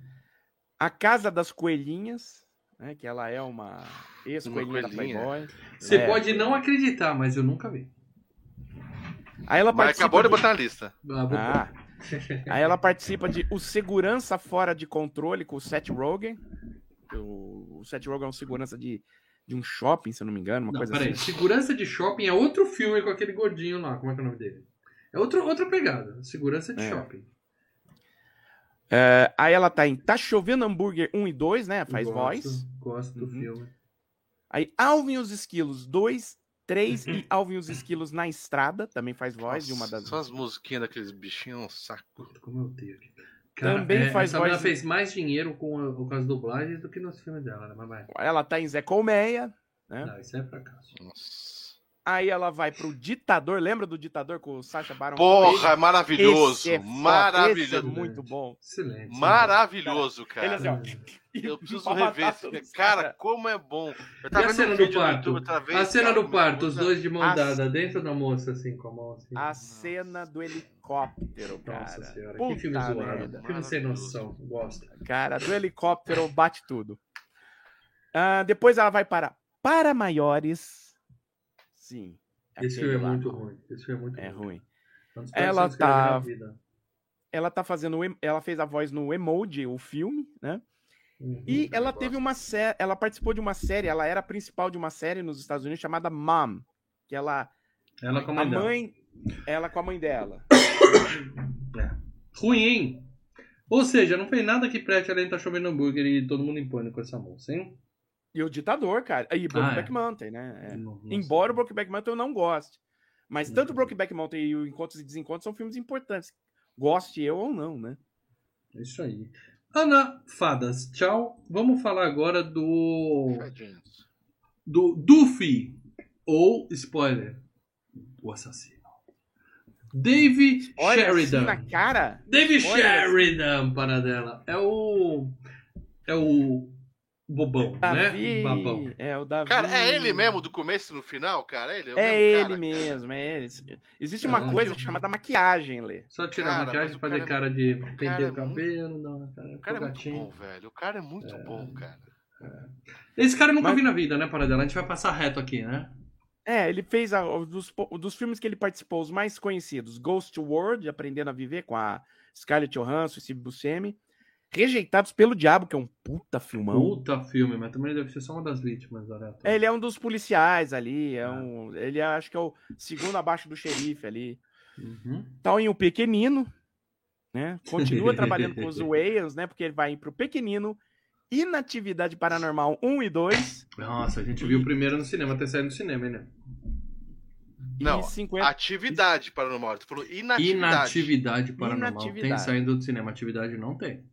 A Casa das Coelhinhas, né? Que ela é uma ex-coelhinha da coelhinha. Playboy. Você É. pode não acreditar, mas eu nunca vi. Aí ela Mas participa acabou de botar na lista. Ah, Ah. Aí ela *laughs* participa de O Segurança Fora de Controle com o Seth Rogen. O, o Seth Rogen é um segurança de, de um shopping, se eu não me engano, uma Não, coisa peraí. assim. Segurança de shopping é outro filme com aquele gordinho lá. Como é que é o nome dele? É outro, outra pegada. Segurança de É. shopping. É, aí ela tá em Tá Chovendo Hambúrguer 1 e 2, né? Faz Gosto, voz. Gosto do Uhum. filme. Aí Alvin e os Esquilos 2, 3 e *clears throat* Alvin e os Esquilos na Estrada, também faz voz de uma das. Só as musiquinhas daqueles bichinhos, um saco. Como eu odeio aqui. Cara, Também é, faz essa voz- fez mais dinheiro com, a- com as dublagens do que nos filmes dela, né? Mas vai. Ela tá em Zé Colmeia, né? Não, isso é fracasso. Nossa. Aí ela vai pro Ditador, lembra do Ditador com o Sacha Baron Porra, é Cohen? maravilhoso. Esse é Esse é maravilhoso. muito bom. Excelente. Maravilhoso, Ele cara. assim, ó. *laughs* Eu preciso rever esse Cara, como é bom. Eu E a cena do parto? YouTube outra vez, a cena do parto, os dois de mão A- dada dentro da moça, assim, com a mão assim. A cena do helicóptero, cara. Nossa senhora, Puta que filme zoado. merda. Filme sem noção. Gosto. Cara, do helicóptero bate tudo. Ah, depois ela vai para Para Maiores. Sim. Esse filme é lá. muito ruim. Esse filme é muito É ruim. É dos Ela vi tá-. Ela tá fazendo. Ela fez a voz no Emoji, o filme, né? Uhum. E ela gosto. teve uma série. Ela participou de uma série, ela era a principal de uma série nos Estados Unidos chamada Mom. Que ela. Ela com a a mãe dela. mãe. Ela com a mãe dela. *coughs* Ruim, hein? Ou seja, não fez nada que preste além de tá chovendo hambúrguer e todo mundo em pânico com essa moça, hein? E o ditador, cara. E Brokeback é. Mountain, né? É. Não- não Embora o. Brokeback Mountain eu não goste. Mas Não tanto o. Brokeback Mountain e o Encontros e Desencontros são filmes importantes. Goste eu ou não, né? É Isso aí. Ana Fadas, tchau. Vamos falar agora do. Do Duffy. Ou, spoiler, o assassino. Dave Olha assim Sheridan. na cara. Dave Olha. Sheridan, para dela. É o. É o. Bobão, Davi. né? Babão. É o Davi. Cara, é ele mesmo do começo e no final, cara? É ele? o É mesmo ele cara? mesmo, é ele. Existe uma Ah, coisa que- chamada maquiagem, Lê. Só tirar a Cara, maquiagem, mas o fazer cara é- cara de cara pentear é o cabelo, dar uma cara, O cara é muito gatinho. bom, velho. O cara é muito bom, cara. Esse cara eu nunca Mas- vi na vida, né, Paradela? A gente vai passar reto aqui, né? É, ele fez a- dos, dos filmes que ele participou, os mais conhecidos: Ghost World, Aprendendo a Viver, com a Scarlett Johansson e Steve Buscemi. Rejeitados pelo Diabo, que é um puta filmão. Puta filme, mas também deve ser só uma das vítimas. É, ele é um dos policiais ali, é um, ele é, acho que é o segundo abaixo do xerife ali. Uhum. Tá em O Pequenino, né? Continua trabalhando com os *laughs* Wayans, né? Porque ele vai ir pro Pequenino, Inatividade Paranormal 1 e 2 Nossa, a gente viu o primeiro no cinema, até sair no cinema, hein, né? Não, e 50... Atividade paranormal. Tu falou inatividade. Inatividade paranormal. Inatividade. Tem saindo do cinema, atividade não tem.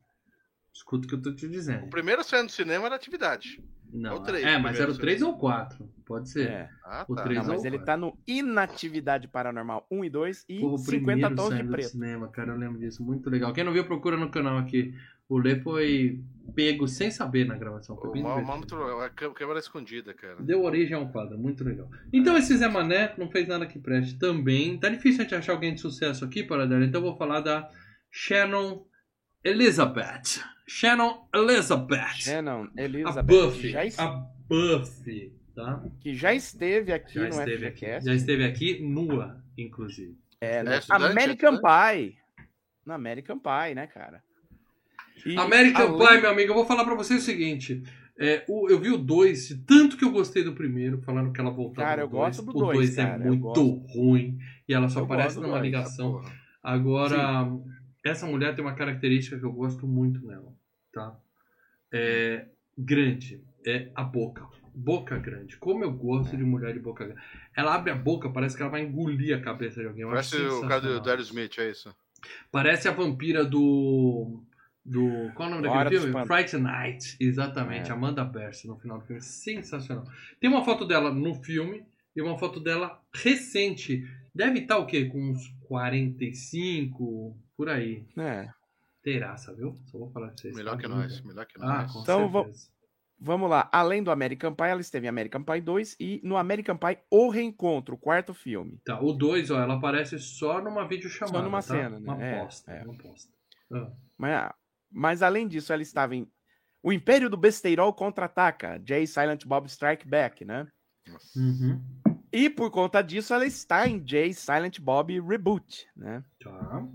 Escuta o que eu tô te O dizendo. primeiro saindo do cinema era atividade. Não, é o três, é, mas era o 3 ou o 4. Pode ser. É. Ah, O tá. três Não, mas ou ele tá no Inatividade Paranormal 1 e 2 e Porra, o 50 primeiro Tons de Preto. cinema, cara, eu lembro disso. Muito legal. Quem não viu, procura no canal aqui. O Lê foi pego sem saber na gravação. Foi O mal, a câmera escondida, cara. Deu origem a um quadro, muito legal. Então esse Zé Mané não fez nada que preste também. Tá difícil a gente achar alguém de sucesso aqui, para dar. Então eu vou falar da Shannon Elizabeth. Shannon Elizabeth. Shannon a Elizabeth, Buffy. que já, A Buffy, tá? que já esteve aqui Já no esteve aqui. Já esteve aqui nua, inclusive. É, É estudante, American é Pie. No American Pie, né, cara? E American além- Pie, meu amigo, eu vou falar pra você o seguinte. É, o- eu vi o 2, tanto que eu gostei do primeiro, falando que ela voltava Cara, no eu gosto dois. do O dois, 2 é cara, muito gosto. ruim. E ela só Eu aparece gosto numa dois, ligação. Agora, essa mulher tem uma característica que eu gosto muito nela, tá? É grande, é a boca. Boca grande. Como eu gosto de mulher de boca grande. Ela abre a boca, parece que ela vai engolir a cabeça de alguém. Eu Parece o cara do, Aerosmith, é isso? Parece a vampira do. do qual é o nome Hora daquele filme? Fright Night. Exatamente, É. Amanda Berce no final do filme. Sensacional. Tem uma foto dela no filme e uma foto dela recente. Deve estar o quê? Com uns 45, por aí. É. Terraça, viu? Só vou falar pra vocês. Melhor tá? que nós, melhor que Ah, nós. com Então, certeza. Vamos lá. Além do American Pie, ela esteve em American Pie 2 e no American Pie O Reencontro, o quarto filme. Tá, o 2, ó, ela aparece só numa videochamada. Só numa tá? cena, né? Uma É, posta, é. uma posta. Ah. Mas, mas além disso, ela estava em O Império do Besteirol Contra-Ataca, Jay Silent Bob Strike Back, né? Nossa. Uhum. E por conta disso, ela está em Jay Silent Bob Reboot, né? Tá.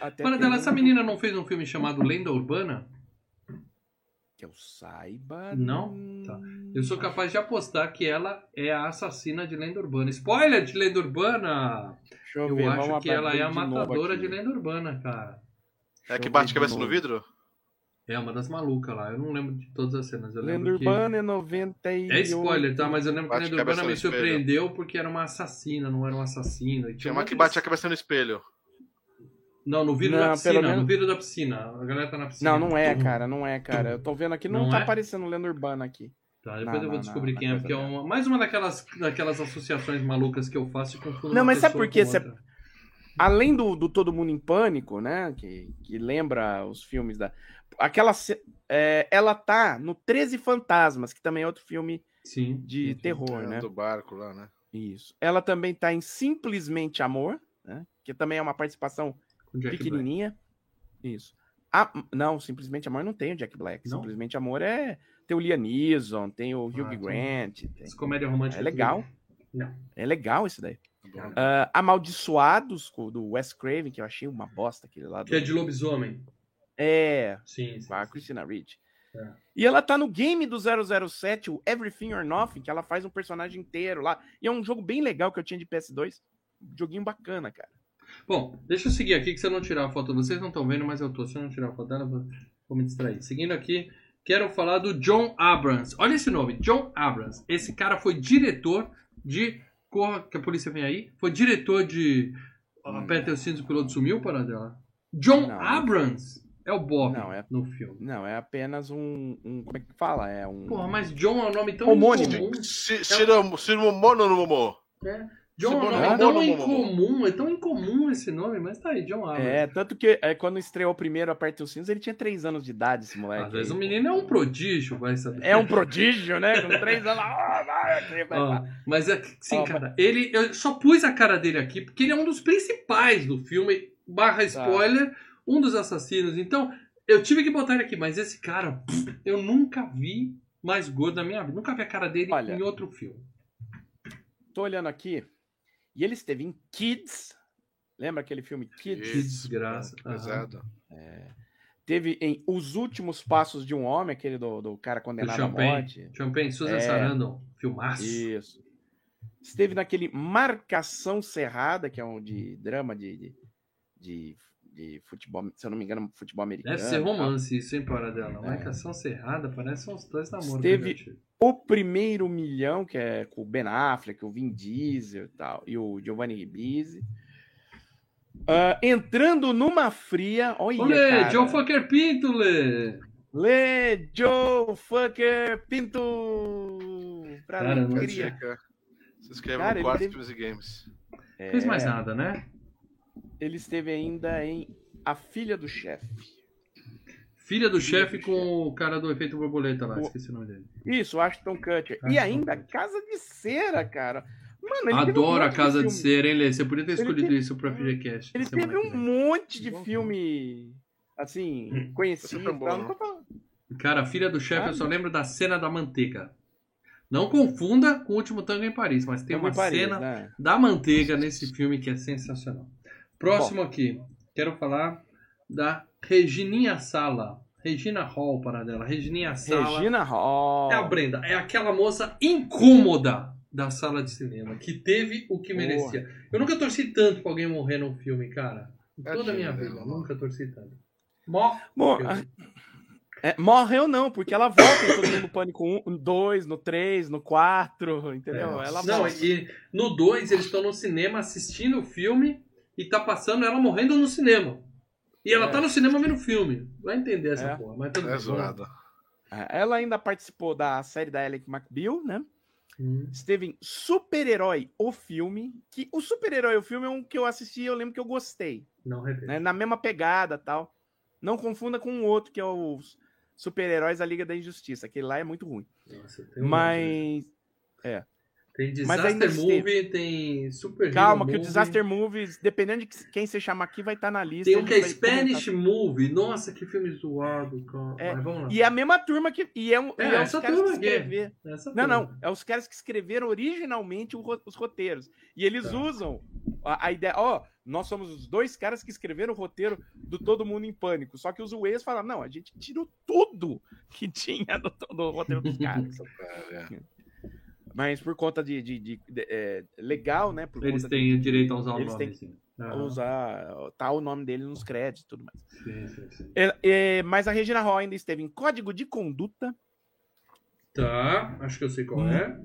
Até Para dela, um- essa menina não fez um filme chamado Lenda Urbana? Que eu saiba. Não? Tá. Eu sou capaz de apostar que ela é a assassina de Lenda Urbana. Spoiler de Lenda Urbana! Deixa eu, Eu ver, acho que ela é a de matadora aqui. de Lenda Urbana, cara. É eu que bate de cabeça no vidro? É uma das malucas lá. Eu não lembro de todas as cenas. Eu Lenda lembro que... Urbana é 98. É spoiler, tá? Mas eu lembro que Lenda Urbana me surpreendeu porque era uma assassina, não era um assassino. E Tinha um uma que bate a cabeça no espelho. Não, no vidro Não, da piscina. menos- No vidro da piscina. A galera tá na piscina. Não, não é, cara, não é, cara. Eu tô vendo aqui, não, Não tá é? aparecendo Lenda Urbana aqui. Tá, depois Não, eu vou não, descobrir não, quem não é, porque é uma, mais uma daquelas, daquelas associações malucas que eu faço e confundo Não, uma mas sabe por quê? Além do, do Todo Mundo em Pânico, né? Que, que lembra os filmes da. Aquela. é, ela tá no 13 Fantasmas, que também é outro filme Sim. de sim. terror, É, né? Do barco lá, né? Isso. Ela também tá em Simplesmente Amor, né? Que também é uma participação Com Jack Black. pequenininha. Isso. Ah, não, Simplesmente Amor não tem o Jack Black. Não? Simplesmente Amor é. Tem o Liam Neeson, tem o Hugh Ah, Grant. tem- Essa comédia romântica. É legal. Não. É legal isso daí. Ah, Amaldiçoados, do Wes Craven, que eu achei uma bosta aquele lá. do- Que é de lobisomem. É, Sim, sim. com a sim. Christina Ricci. É. E ela tá no game do 007, o Everything or Nothing, que ela faz um personagem inteiro lá. E é um jogo bem legal que eu tinha de PS2. Joguinho bacana, cara. Bom, deixa eu seguir aqui que se eu não tirar a foto, vocês não estão vendo, mas eu tô. Se eu não tirar a foto dela, vou, vou me distrair. Seguindo aqui, quero falar do John Abrams. Olha esse nome, John Abrams. Esse cara foi diretor de. Corra, que a polícia vem aí. Foi diretor de. Hum. Aperta os cintos, o piloto sumiu, para dela. John Não. Abrams é o Bob Não, é- no filme. Não, é apenas um. um- como é que fala? É um. Porra, mas John é um nome tão Homônimo. incomum. Si- Ciro Ciro Mono no Momô. É. John Abrams bom é tão nome. incomum, é tão incomum esse nome, mas tá aí, John Abrams. É, tanto que é, quando estreou o primeiro Aperte os Cintos, ele tinha três anos de idade, esse moleque. Às vezes o menino é um prodígio, vai saber. É um prodígio, né? Com três anos. Ah, vai vai lá. mas é que, sim, Ó, cara, ele, eu só pus a cara dele aqui porque ele é um dos principais do filme, barra spoiler, um dos assassinos. Então, eu tive que botar ele aqui, mas esse cara, eu nunca vi mais gordo na minha vida. Nunca vi a cara dele Olha. em outro filme. Tô olhando aqui. E ele esteve em Kids. Lembra aquele filme Kids? Que desgraça. é Pesado. Teve em Os Últimos Passos de um Homem, aquele do, do cara Do condenado à Champagne. morte. Champagne, Susan É. Sarandon, filmaço. Isso. Esteve naquele Marcação Cerrada, que é um de drama de, de, de, de futebol, se eu não me engano, futebol americano. Deve ser romance isso, hein, para dela. É. Marcação cerrada, parece uns dois namoros. Esteve- O Primeiro Milhão, que é com o Ben Affleck, o Vin Diesel e tal, e o Giovanni Ribisi. Ah, entrando numa fria. Olha, Olê, cara. Joe Fucker Pinto, Lê! Lê Joe Fucker Pinto. Pra Cara, não alegria. Dica. Se inscreve Cara, no quarto teve- Filmes e Games. É, Fez mais nada, né? Ele esteve ainda em A Filha do Chefe. Filha do Filha chefe do com o cara do efeito borboleta lá, O- esqueci o nome dele. Isso, Ashton Kutcher. Ashton e ainda Kutcher. Casa de Cera, cara. Mano, ele teve um Adoro a Casa de filme. Cera, hein, Lê? Você podia ter escolhido teve- isso pro FGCast. Ele teve um monte de filme, assim, conhecido. Sempre é bom? Não falando- Cara, Filha do Chefe, Ah, eu só lembro da cena da manteiga. Não confunda com o último tango em Paris, mas tem uma Paris, cena né? da manteiga nesse filme que é sensacional. Próximo aqui, quero falar da Regininha Sala. Regina Hall, para dela. Regininha Sala. Regina Hall. É a Brenda, é aquela moça incômoda da sala de cinema, que teve o que Boa. merecia. Eu nunca torci tanto pra alguém morrer num filme, cara. Em toda a minha dela, vida, mano. nunca torci tanto. Filme. a- é, morreu não, porque ela volta em Todo Mundo Pânico 1, no 2, no 3, no 4, entendeu? É. Ela Não, volta. e no 2 eles estão no cinema assistindo o filme e tá passando ela morrendo no cinema. E ela É. tá no cinema vendo o filme. Vai entender essa É. porra, mas tudo É zoado. Ela ainda participou da série da Alec McBeal, né? Hum. Esteve em Super-Herói, o filme. Que o Super-Herói, o filme é um que eu assisti e eu lembro que eu gostei. Não repete. né? Na mesma pegada tal. Não confunda com o outro, que é o Super-Heróis da Liga da Injustiça. Aquele lá é muito ruim. Nossa, tem um- Mas. Tem mas ainda Disaster Movie, tem Super Calma, Hero que o Movie. Disaster Movies, dependendo de quem você chamar aqui, vai estar na lista. Tem a gente que é Spanish comentar. Movie. Nossa, que filme zoado, cara. É, Mas vamos lá. E é a mesma turma que. E é, um, É, e é os essa caras que escreveram. Não, turma. não. É os caras que escreveram originalmente o os roteiros. E eles Tá. usam a, a ideia. Ó, nós somos os dois caras que escreveram o roteiro do Todo Mundo em Pânico. Só que os Waze falam: não, a gente tirou tudo que *laughs* tinha do, do roteiro dos caras. É. Mas por conta de. de- de- de- é, legal, né? Eles têm o direito a usar o nome. têm- sim. de Aham. usar. Tá o nome dele nos créditos e tudo mais. Sim, sim, sim. É, é, mas a Regina Hall ainda esteve em Código de Conduta, Tá, acho que eu sei qual Hum. é.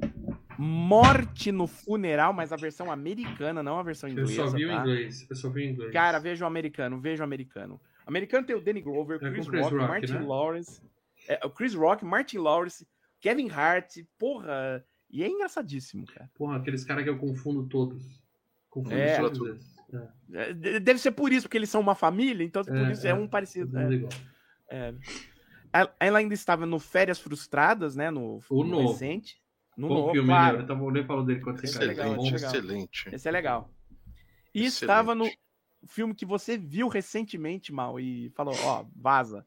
Morte no Funeral, mas a versão americana, não a versão Eu inglesa. só vi o tá? inglês. Eu só vi o inglês. Cara, veja o americano, veja o americano. O americano tem o Danny Glover, É Chris, Chris Rock, Rock, Martin né? Lawrence. É, o Chris Rock, Martin Lawrence, Kevin Hart, porra. E é engraçadíssimo, cara. Porra, aqueles caras que eu confundo todos. Confundo É. todos. É, É, de- Deve ser por isso, porque eles são uma família, então por É, isso é, é. um parecido. é. igual. É. Ela- ainda estava no Férias Frustradas, né? No, O no novo. recente. No Bom novo, filme, claro. né? Eu tava nem falando dele quando você Esse é legal, Bom Excelente, legal. excelente. Esse é legal. E Excelente. estava no filme que você viu recentemente, Mal, e falou, ó, vaza.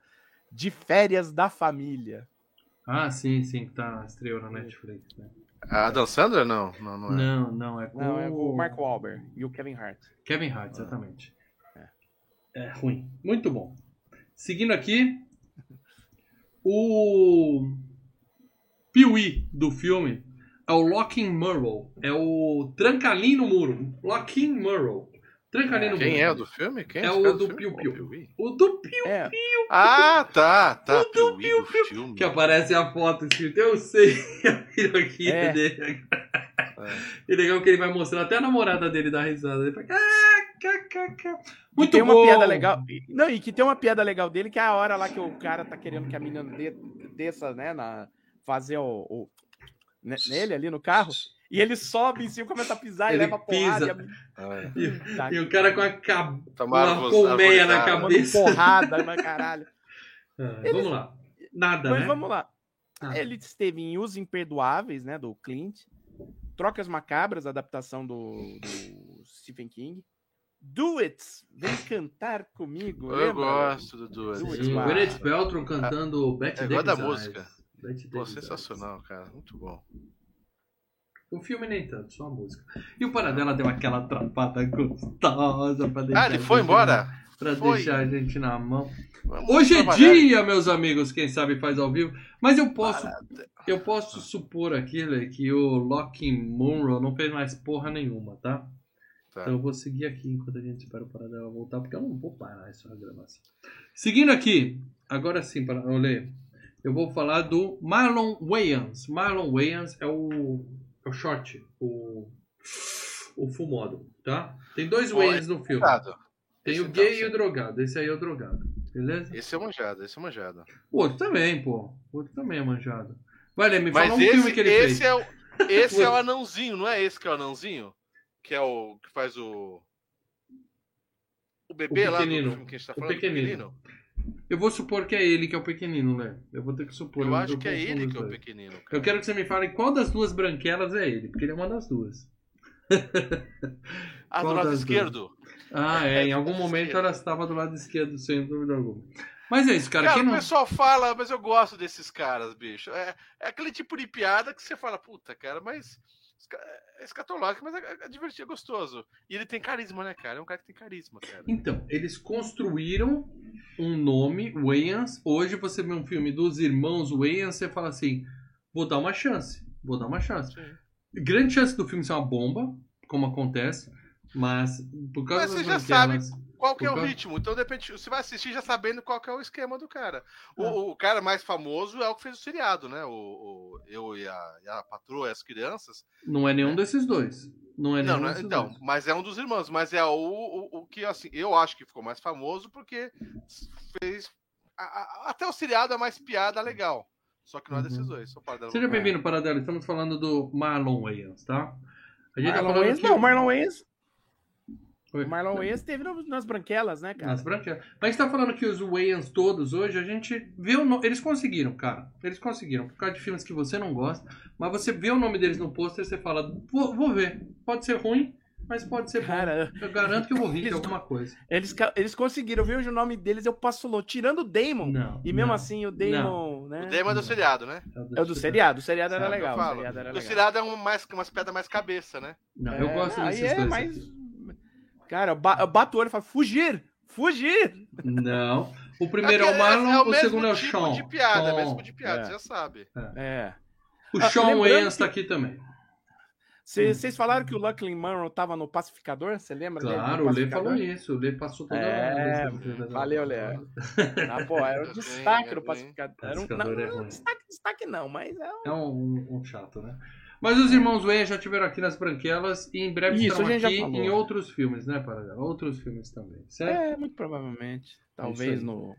De Férias da Família. Ah, sim, sim, que tá, estreou na Netflix. Né? A Dan Sandra, não? Não, não é. Não, não, é com Não, é o Mark Wahlberg e o Kevin Hart. Kevin Hart, exatamente. É. É ruim. Muito bom. Seguindo aqui, o Piuí do filme é o Locking Murrow. É o Trancalim no Muro. Locking Murrow. Trancalim no Quem é o do filme? Quem É esse o do filme? Piu Piu. O do Piu, É, Ah, tá, tá. O do do filme. que aparece a foto escrita. Eu sei *laughs* a piroquinha É. dele. É. E legal que ele vai mostrar até a namorada dele dar risada. Ele fala, "Ah, cá, cá, cá." Muito tem uma bom. piada legal. Não, e que tem uma piada legal dele, que é a hora lá que o cara tá querendo que a menina de- desça, né, na, fazer o, o- ne- nele ali no carro. E ele sobe em cima, começa a pisar Ele e leva porrada. pisa. E, a... É. Puta E o cara com a cab... Uma colmeia na cabeça. porrada, mas caralho. *laughs* Ah, Vamos lá. Nada, Mas né? vamos lá. Ah. Ele esteve em Os Imperdoáveis, né, do Clint. Trocas Macabras, adaptação do, do Stephen King. Do It, vem cantar comigo. Eu lembra? gosto do. Do It, Sim, o claro. Gwyneth Paltrow cantando Betty eu gosto da música. Pô, sensacional, cara. Muito bom. O filme nem tanto, só a música. E o Paradela deu aquela atrapada gostosa pra deixar Ah, ele foi embora? Pra Foi. deixar a gente na mão. Vamos Hoje é trabalhar. dia, meus amigos, quem sabe faz ao vivo. Mas eu posso, eu posso supor aqui, Lê, que o Locke Monroe não fez mais porra nenhuma, tá? Tá. Então eu vou seguir aqui enquanto a gente espera o Paradela voltar, porque eu não vou parar essa gravação. Seguindo aqui, agora sim, para Lê, eu vou falar do Marlon Wayans. Marlon Wayans é o, é o short, o, o fumodo, tá? Tem dois Pô, Wayans no filme. Tem Esse o então, gay e sim. o drogado. Esse aí é o drogado. Beleza? Esse é manjado, esse é manjado. O outro também, pô. O outro também é manjado. Vai, Lê, me Mas fala um esse, filme que ele esse fez. é o esse é o *laughs* anãozinho, não é esse que é o anãozinho? Que é o que faz o o bebê O lá pequenino. filme que a gente tá O falando, pequenino. Eu vou supor que é ele que é o pequenino, Lê. Eu vou ter que supor. Eu acho que é ele que é o pequenino. cara. Eu quero que você me fale qual das duas branquelas é ele, porque ele é uma das duas. Ah, do lado esquerdo. Ah, é. Em *laughs* algum do lado momento ela estava do lado esquerdo, sem dúvida alguma. Mas é isso, cara. Cara, quem o não... pessoal fala, mas eu gosto desses caras, bicho. É, é aquele tipo de piada que você fala, puta, cara, mas é escatológico, mas é, é divertido, é gostoso. E ele tem carisma, né, cara? É um cara que tem carisma, cara. Então, eles construíram um nome, Wayans. Hoje você vê um filme dos irmãos Wayans, você fala assim: vou dar uma chance, vou dar uma chance. Sim. Grande chance do filme ser uma bomba, como acontece, mas por causa Mas das você já branquelas- Qual que é o ritmo? Então, de repente, você vai assistir já sabendo qual que é o esquema do cara. O, É. o cara mais famoso é o que fez o seriado, né? O, o- eu e a, e a patroa e as crianças. Não é nenhum desses dois. Não é nenhum Não, não é- desses então, dois. mas é um dos irmãos, mas é o, o, o que assim, eu acho que ficou mais famoso porque fez. a- a- até o seriado é mais piada legal. Só que não é desses Uhum. dois. Só para dar Seja uma- bem-vindo, Paradelo. Estamos falando do Marlon Wayans, tá? A gente tá Marlon falando Wayans, que- não, Marlon Wayans, Oi. o Marlon Wayans teve no- nas branquelas, né, cara? Nas branquelas. Mas a gente tá falando que os Wayans todos hoje, a gente vê o nome. Eles conseguiram, cara. Eles conseguiram. Por causa de filmes que você não gosta. Mas você vê o nome deles no pôster e você fala, vou, vou ver. Pode ser ruim, mas pode ser bom. Cara, Eu garanto que eu vou rir de Eles- alguma coisa. eles, eles conseguiram, eu vejo o nome deles, eu passo louco, tirando o Damon. Não. E mesmo não. assim, o Damon, né? O tema é do seriado, né? É o do seriado, o seriado era Eu legal. O seriado era O legal. seriado é um mais, umas pedras mais cabeça, né? Não, eu É, gosto aí desses é dois. mais... Cara, eu, ba- eu bato o olho e falo, fugir! Fugir! Não. O primeiro é, Aqui o Marlon, é o, segundo é o tipo Sean. de piada, é o Sean. mesmo tipo de piada, É. você já sabe. É. O Ah, Sean Wayans que- tá aqui também. Vocês falaram que o Luckley Monroe tava no Pacificador? Você lembra dele? Claro, o Lê falou isso. O Lê passou toda É, a lista valeu, Lê. *laughs* Ah, pô, era o É destaque é do. Pacificador. Era um, Pacificador não, é destaque, destaque não, mas é um... É um- um chato, né? Mas os irmãos Wayans já tiveram aqui nas branquelas e em breve Isso, estarão aqui em outros filmes, né, Paradela? Outros filmes também, certo? É, muito provavelmente. isso Talvez no...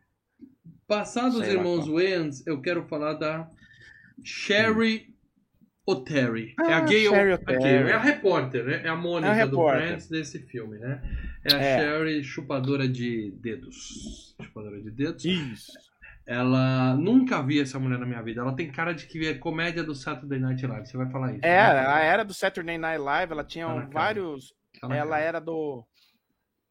Passados os irmãos. Wayans, eu quero falar da Sherry O'Terry. é a Ah, gay, Sherry O'Terry. é a repórter, né? É a Mônica É a do. Friends desse filme, né? É a É. Sherry chupadora de dedos. Chupadora de dedos. Isso. Ela nunca vi essa mulher na minha vida. Ela tem cara de que é comédia do Saturday Night Live. Você vai falar isso? É, né? ela era do Saturday Night Live, ela tinha Tá vários... Tá Ela cara. era do...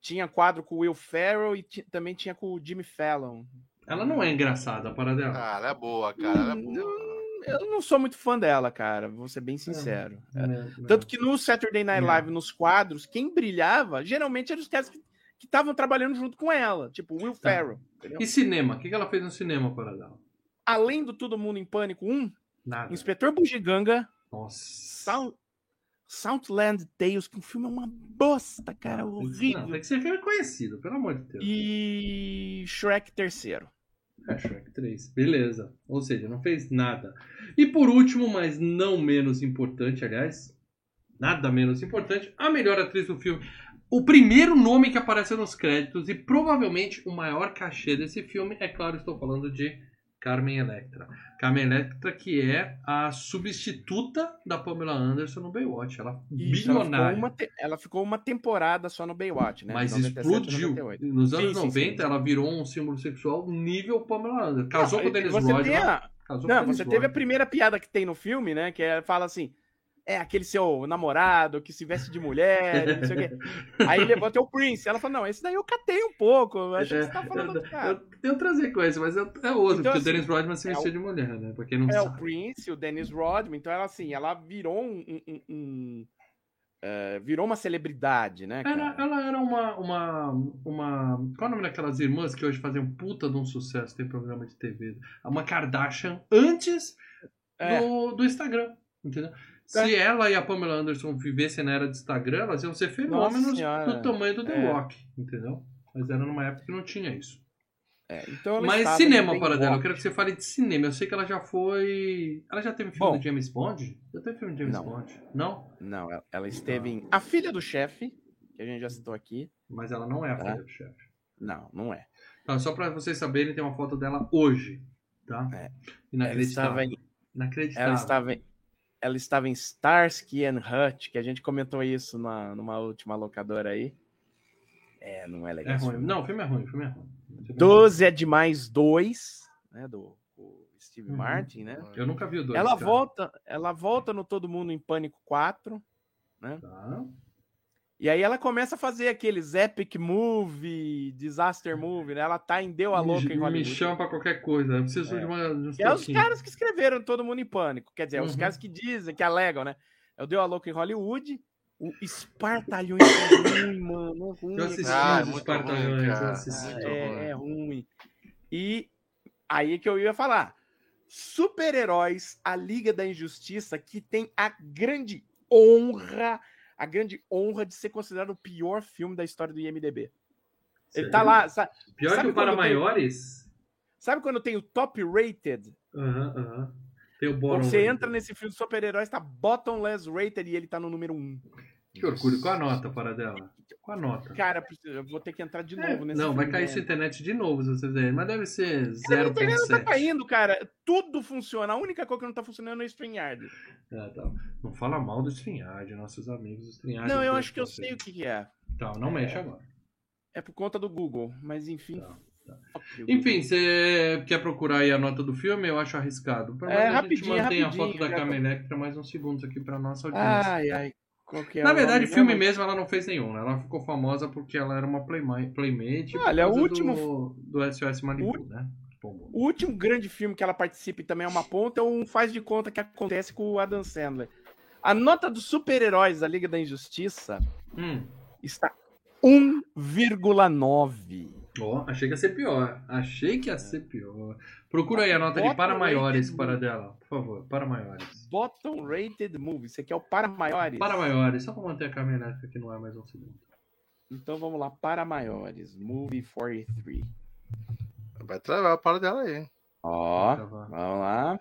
Tinha quadro com o Will Ferrell e ti- também tinha com o Jimmy Fallon. Ela não é engraçada, para dela. Ah, ela é boa, cara. Ela é Hum, boa. Eu não sou muito fã dela, cara, vou ser bem sincero. É. Né, né. Tanto que no Saturday Night Não. Live, nos quadros, quem brilhava, geralmente eram os caras que estavam trabalhando junto com ela, tipo Will Tá. Ferrell. entendeu? E cinema? O que que ela fez no cinema, para dela? Além do Todo Mundo em Pânico 1, Nada. Inspetor Bugiganga, Nossa. Sound, Southland Tales, que o filme é uma bosta, cara, Não, horrível. tem que ser filme conhecido, pelo amor de Deus. E Shrek terceiro. É Shrek 3. Beleza. Ou seja, não fez nada. E por último, mas não menos importante, aliás, nada menos importante, a melhor atriz do filme. O primeiro nome que apareceu nos créditos e provavelmente o maior cachê desse filme, é claro, estou falando de Carmen Electra. Carmen Electra, que é a substituta da Pamela Anderson no Baywatch. Ela Isso, ela ficou, bilionária. uma te- ela ficou uma temporada só no Baywatch, né? Mas De 97 a explodiu. 98. Nos anos Sim, sim, 90, sim. ela virou um símbolo sexual nível Pamela Anderson. Casou Não, com o Dennis Rodman. a- Não, você teve a primeira piada que tem no filme, né? Que é, fala assim: é aquele seu namorado que se veste de mulher, não sei o quê. Aí levanta o Prince. Ela fala: não, esse daí eu catei um pouco. Eu acho que você tá falando do cara. *laughs* eu tenho trazer com esse, mas é, é outro, Então, porque assim, o Dennis Rodman se é vestia o- de mulher, né? Pra quem não É o sabe. Prince, o Dennis Rodman. Então ela assim, ela virou um. um- um- virou uma celebridade, né? Era, ela era uma, uma, uma. Qual é o nome daquelas irmãs que hoje fazem um puta de um sucesso, tem programa de TV? Uma Kardashian antes É. do, do Instagram, entendeu? Se ela e a Pamela Anderson vivessem na era do Instagram, elas iam ser fenômenos do tamanho do The É. Rock, entendeu? Mas era numa época que não tinha isso. É, então ela Mas cinema, para dela, eu quero que você fale de cinema. Eu sei que ela já foi. Ela já teve filme Bom. do James Bond? Já teve filme do James Não. Bond? Não? Não, ela, ela esteve em A Filha do Chefe, que a gente já citou aqui. Mas ela não é a Tá. filha do chefe. Não, não é. Tá, só pra vocês saberem, tem uma foto dela hoje, tá? É. Ela Inacreditável. estava em Inacreditável. Ela estava, em- ela estava em Starsky and Hutch, que a gente comentou isso na, numa última locadora aí. É, não é É legal. esse ruim. Não, o filme é ruim, o filme é ruim. Filme é 12 é demais 2, né, do, do Steve Uhum. Martin, né? Eu nunca vi o dois. Ela cara. volta, ela volta no Todo Mundo em Pânico 4, Tá. E aí ela começa a fazer aqueles epic movie, disaster movie, né? Ela tá em Deu a Louca em me, me Hollywood. chama pra qualquer coisa. Eu preciso É. de, uma, de Que é os caras que escreveram Todo Mundo em Pânico. Quer dizer, é os Uhum. caras que dizem, que alegam, né? É o Deu a Louca em Hollywood. O Espartalhões é ruim, mano. É ruim. Eu assisti Ah, é os muito Espartalhões, ruim, eu assisti. Muito é, ruim. é ruim. E aí que eu ia falar. Super-heróis, a Liga da Injustiça, que tem a grande honra, a grande honra de ser considerado o pior filme da história do IMDB. Ele tá Sério? lá, Pior Sabe que o Para quando tem- Maiores? sabe quando tem o top rated? Aham, aham. O Quando bottom você rated. entra nesse filme de super-heróis, tá bottomless rated e ele tá no número 1. Que orgulho. Qual a nota para dela? Qual a nota? Cara, eu vou ter que entrar de É, novo nesse não, vai cair sua internet de novo se você fizer. Mas deve ser A internet não tá 0.7. caindo, cara. Tudo funciona. A única coisa que não tá funcionando é o StreamYard. Ah, tá. Não fala mal do StreamYard, nossos amigos do StreamYard. Não, eu acho que eu pra sei o que é. Tá, não mexe agora. É por conta do Google, mas enfim. Tá, tá. Enfim, você quer procurar aí a nota do filme? Eu acho arriscado. Pelo É, a gente rapidinho, mantém a foto da tô- Electra mais uns segundos aqui pra nossa audiência. Ai, ai. É Na o verdade, filme mesmo? mesmo ela não fez nenhum, né? Ela ficou famosa porque ela era uma playmate, playmate por Olha, o último- do, do SOS Malibu, né? Bom, O último grande filme que ela participa e também é uma ponta é um Faz de Conta que acontece com o Adam Sandler. A nota dos super-heróis da Liga da Injustiça Hum. está 1,9. Ó, achei que ia ser pior. Achei que ia ser pior. Procura aí a nota de para maiores para dela, por favor. Para maiores. Bottom Rated Movie. Você quer o para maiores? Para maiores, só para manter a Carmen Electra que não é mais um segundo. Então vamos lá, para maiores. Movie 43. Vai travar a para dela aí. Ó, vamos lá.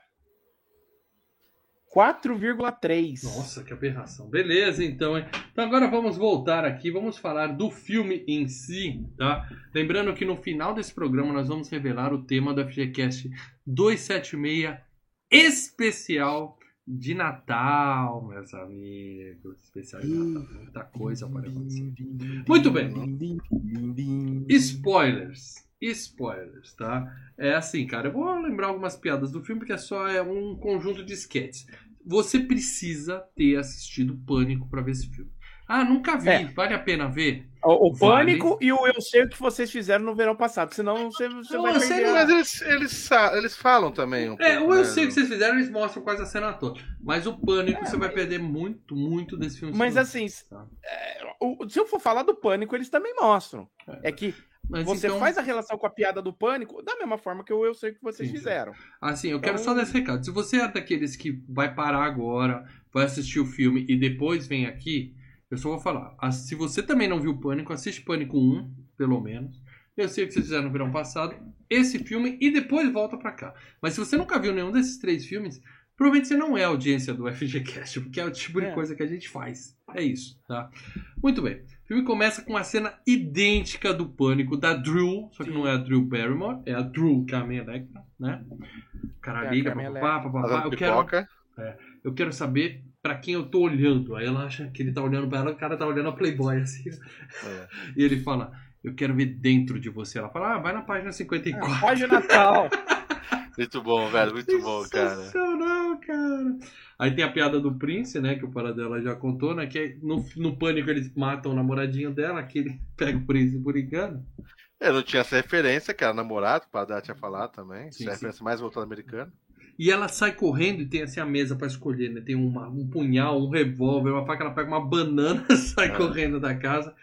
4,3. Nossa, que aberração. Beleza, então, hein? Então agora vamos voltar aqui, vamos falar do filme em si, tá? Lembrando que no final desse programa nós vamos revelar o tema do FGCast 276 especial de Natal, meus amigos. Especial de Natal. Muita coisa pode acontecer. Muito bem. Spoilers. Spoilers, tá? É assim, cara, eu vou lembrar algumas piadas do filme, porque é só é um conjunto de sketches. Você precisa ter assistido Pânico pra ver esse filme. Ah, nunca vi. É. Vale a pena ver? O, o Vale. Pânico e o Eu Sei o que vocês fizeram no verão passado. Senão você, você Não, vai eu perder. sei, a- Mas eles, eles, eles falam também. Um É, pouco, ou eu né, sei o que vocês fizeram, eles mostram quase a cena toda. Mas o Pânico você vai perder muito, muito desse filme. Mas assim, Tá. é, o- se eu for falar do Pânico, eles também mostram. É que Mas você então- faz a relação com a piada do Pânico da mesma forma que o Eu Sei que vocês Sim, fizeram. Assim, eu quero Então- só dar esse recado. Se você é daqueles que vai parar agora, vai assistir o filme e depois vem aqui, eu só vou falar. Se você também não viu Pânico, assiste Pânico 1, pelo menos. Eu sei o que vocês fizeram no verão passado. Esse filme e depois volta pra cá. Mas se você nunca viu nenhum desses três filmes, provavelmente você não é audiência do FGCast, porque é o tipo de É. coisa que a gente faz. É isso, tá? Muito bem. O filme começa com uma cena idêntica do Pânico, da Drew, só que Sim. não é a Drew Barrymore, é a Drew Carmen Electra, né? O cara É Carmen papapá, papapá, eu quero, pipoca. eu quero saber pra quem eu tô olhando. Aí ela acha que ele tá olhando pra ela, o cara tá olhando a Playboy, assim. É. E ele fala, eu quero ver dentro de você. Ela fala, ah, vai na página 54. Pode Natal. Muito bom, velho. Muito bom, cara. Cara. Aí tem a piada do Prince, né? Que o Paradela já contou, né? Que é no, no pânico eles matam o namoradinho dela, que ele *laughs* pega o Prince por engano. Eu não tinha essa referência, que era namorado, para dar tinha falado também. Sim, Essa referência mais voltada ao americano. E ela sai correndo e tem assim a mesa pra escolher, né? Tem uma- um punhal, um revólver, uma faca, ela pega uma banana, *laughs* sai É. correndo da casa.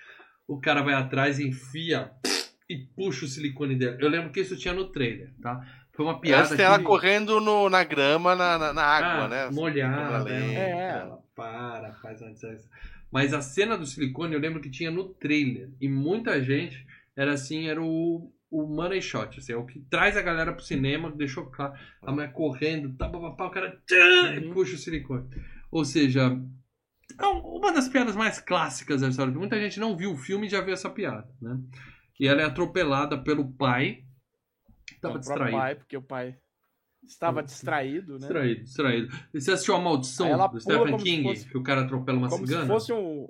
O cara vai atrás, enfia e puxa o silicone dela. Eu lembro que isso tinha no trailer, tá? Foi uma piada Antes tem ela que- correndo no- na grama, na, na, na água, Ah, né? Molhada. Câmera lenta. É. Ela para, faz antes. Mas a cena do silicone eu lembro que tinha no trailer. E muita gente era assim, era o, o money shot. Assim, é o que traz a galera pro cinema, deixou claro. A mulher correndo, tá, pá, pá, pá, o cara tchan, e Uhum. puxa o silicone. Ou seja, é um- uma das piadas mais clássicas da história. Muita gente não viu o filme e já viu essa piada, né? E ela é atropelada pelo pai. Tava pro distraído. pai, porque o pai estava distraído, né? Distraído, distraído. E você assistiu a maldição do Stephen como King? fosse- Que o cara atropela uma Como cigana? se fosse um.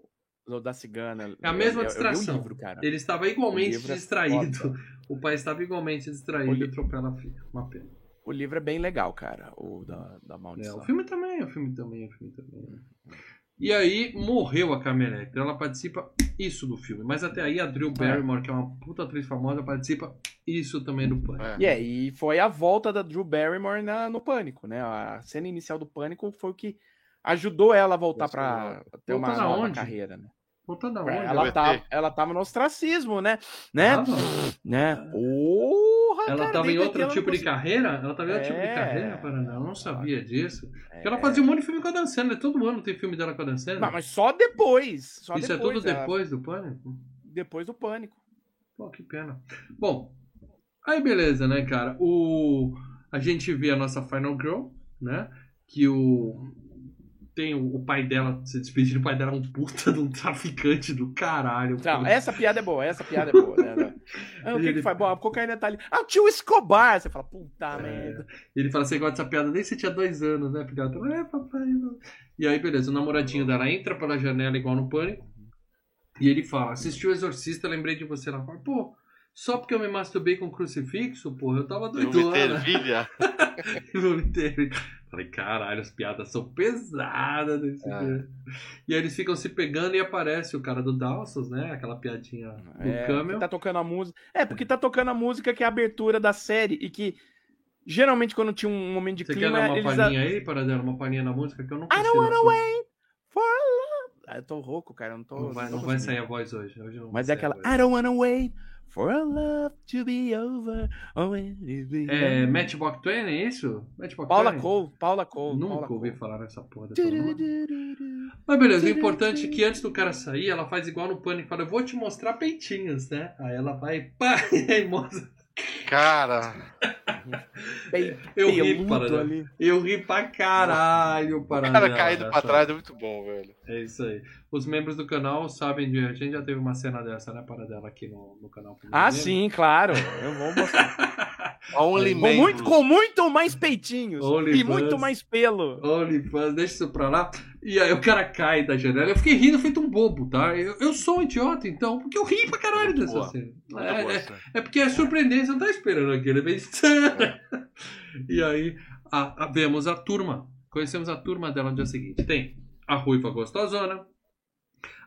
O da cigana. É a mesma Eu- eu- eu li distração. livro. Ele estava igualmente O é distraído. foda. O pai estava igualmente distraído O e li- atropela a filha. Uma pena. O livro é bem legal, cara. O da, da É, maldição. o filme também, o filme também, o filme também. E aí morreu a Carmen Electra. Ela participa isso do filme. Mas até aí a Drew Barrymore, que é uma puta atriz famosa, participa isso também do Pânico. É. E é, e foi a volta da Drew Barrymore na, no Pânico, né? A cena inicial do Pânico foi o que ajudou ela a voltar pra ter uma nova aonde? carreira, né? Voltando aonde? Ela, ET. tá, ela tava no ostracismo, né? Né? Tava? né? Porra, Ela cara, estava em desde outro ela tipo de carreira? Ela estava em outro tipo de É. carreira, Paraná? Eu não sabia disso. Porque ela fazia um monte de filme com a Dan Sandler. Todo ano tem filme dela com a Dan Sandler. Mas, mas só depois. Só Isso depois, é tudo ela- depois do Pânico? depois do Pânico. Pô, que pena. Bom, aí beleza, né, cara? O... A gente vê a nossa Final Girl, né? Que o... Tem o, o pai dela, se despedindo, o pai dela é um puta de um traficante do caralho. Não, essa piada é boa, essa piada é boa, né? *laughs* Ah, o que, Ele- que faz? Bom, a cocaína tá ali. Ah, o tio Escobar! Você fala, puta É. merda. Ele fala, você gosta dessa piada desde que você tinha dois anos, né, filhote? Ela, É, papai. não." E aí, beleza, o namoradinho dela entra pela janela igual no pânico. E ele fala, assistiu o Exorcista, lembrei de você. Ela fala, pô, só porque eu me masturbei com crucifixo, porra, eu tava Eu doidona. me ervilha. *laughs* Eu me. Falei, caralho, as piadas são pesadas nesse É. E aí eles ficam se pegando e aparece o cara do Dawson's, né? Aquela piadinha do É, Camel. tá tocando a música. É, porque tá tocando a música que é a abertura da série e que geralmente quando tinha um momento de Você quer clima, dar uma eles palhinha aí, para dar uma palhinha na música que eu não I consigo. don't wanna wait for love. Ah, eu tô rouco, cara, eu não tô. Não vai, não vai sair a voz hoje. hoje não Mas é aquela. I don't wanna wait for a love to be over. Oh, when it be É over." Matchbox 20, é isso? Matchbox Paula 20? Cole, Paula Cole. Nunca Paula ouvi Cole. falar nessa porra dessa. Mas beleza, o importante é que antes do cara sair, ela faz igual no pânico, fala, eu vou te mostrar peitinhos, né? Aí ela vai, pá, *laughs* e aí mostra. Cara, Eu ri, Paradela. ali. Eu ri pra caralho, o para cara caindo pra trás é muito bom, velho. É isso aí. Os membros do canal sabem de. A gente já teve uma cena dessa, né, Paradela, aqui no, no canal. Ah, sim, claro. Eu vou mostrar. *laughs* Only com, muito, com muito mais peitinhos. Only e muito fans. mais pelo. OnlyFans, deixa isso pra lá. E aí o cara cai da janela. Eu fiquei rindo feito um bobo, tá? Eu, eu sou um idiota, então, porque eu ri pra caralho Muito dessa boa. cena. É, boa é, essa. é porque é surpreendente, você não tá esperando aquilo. Ele vem. *laughs* e aí a, a- vemos a turma. Conhecemos a turma dela no dia seguinte. Tem a ruiva gostosona,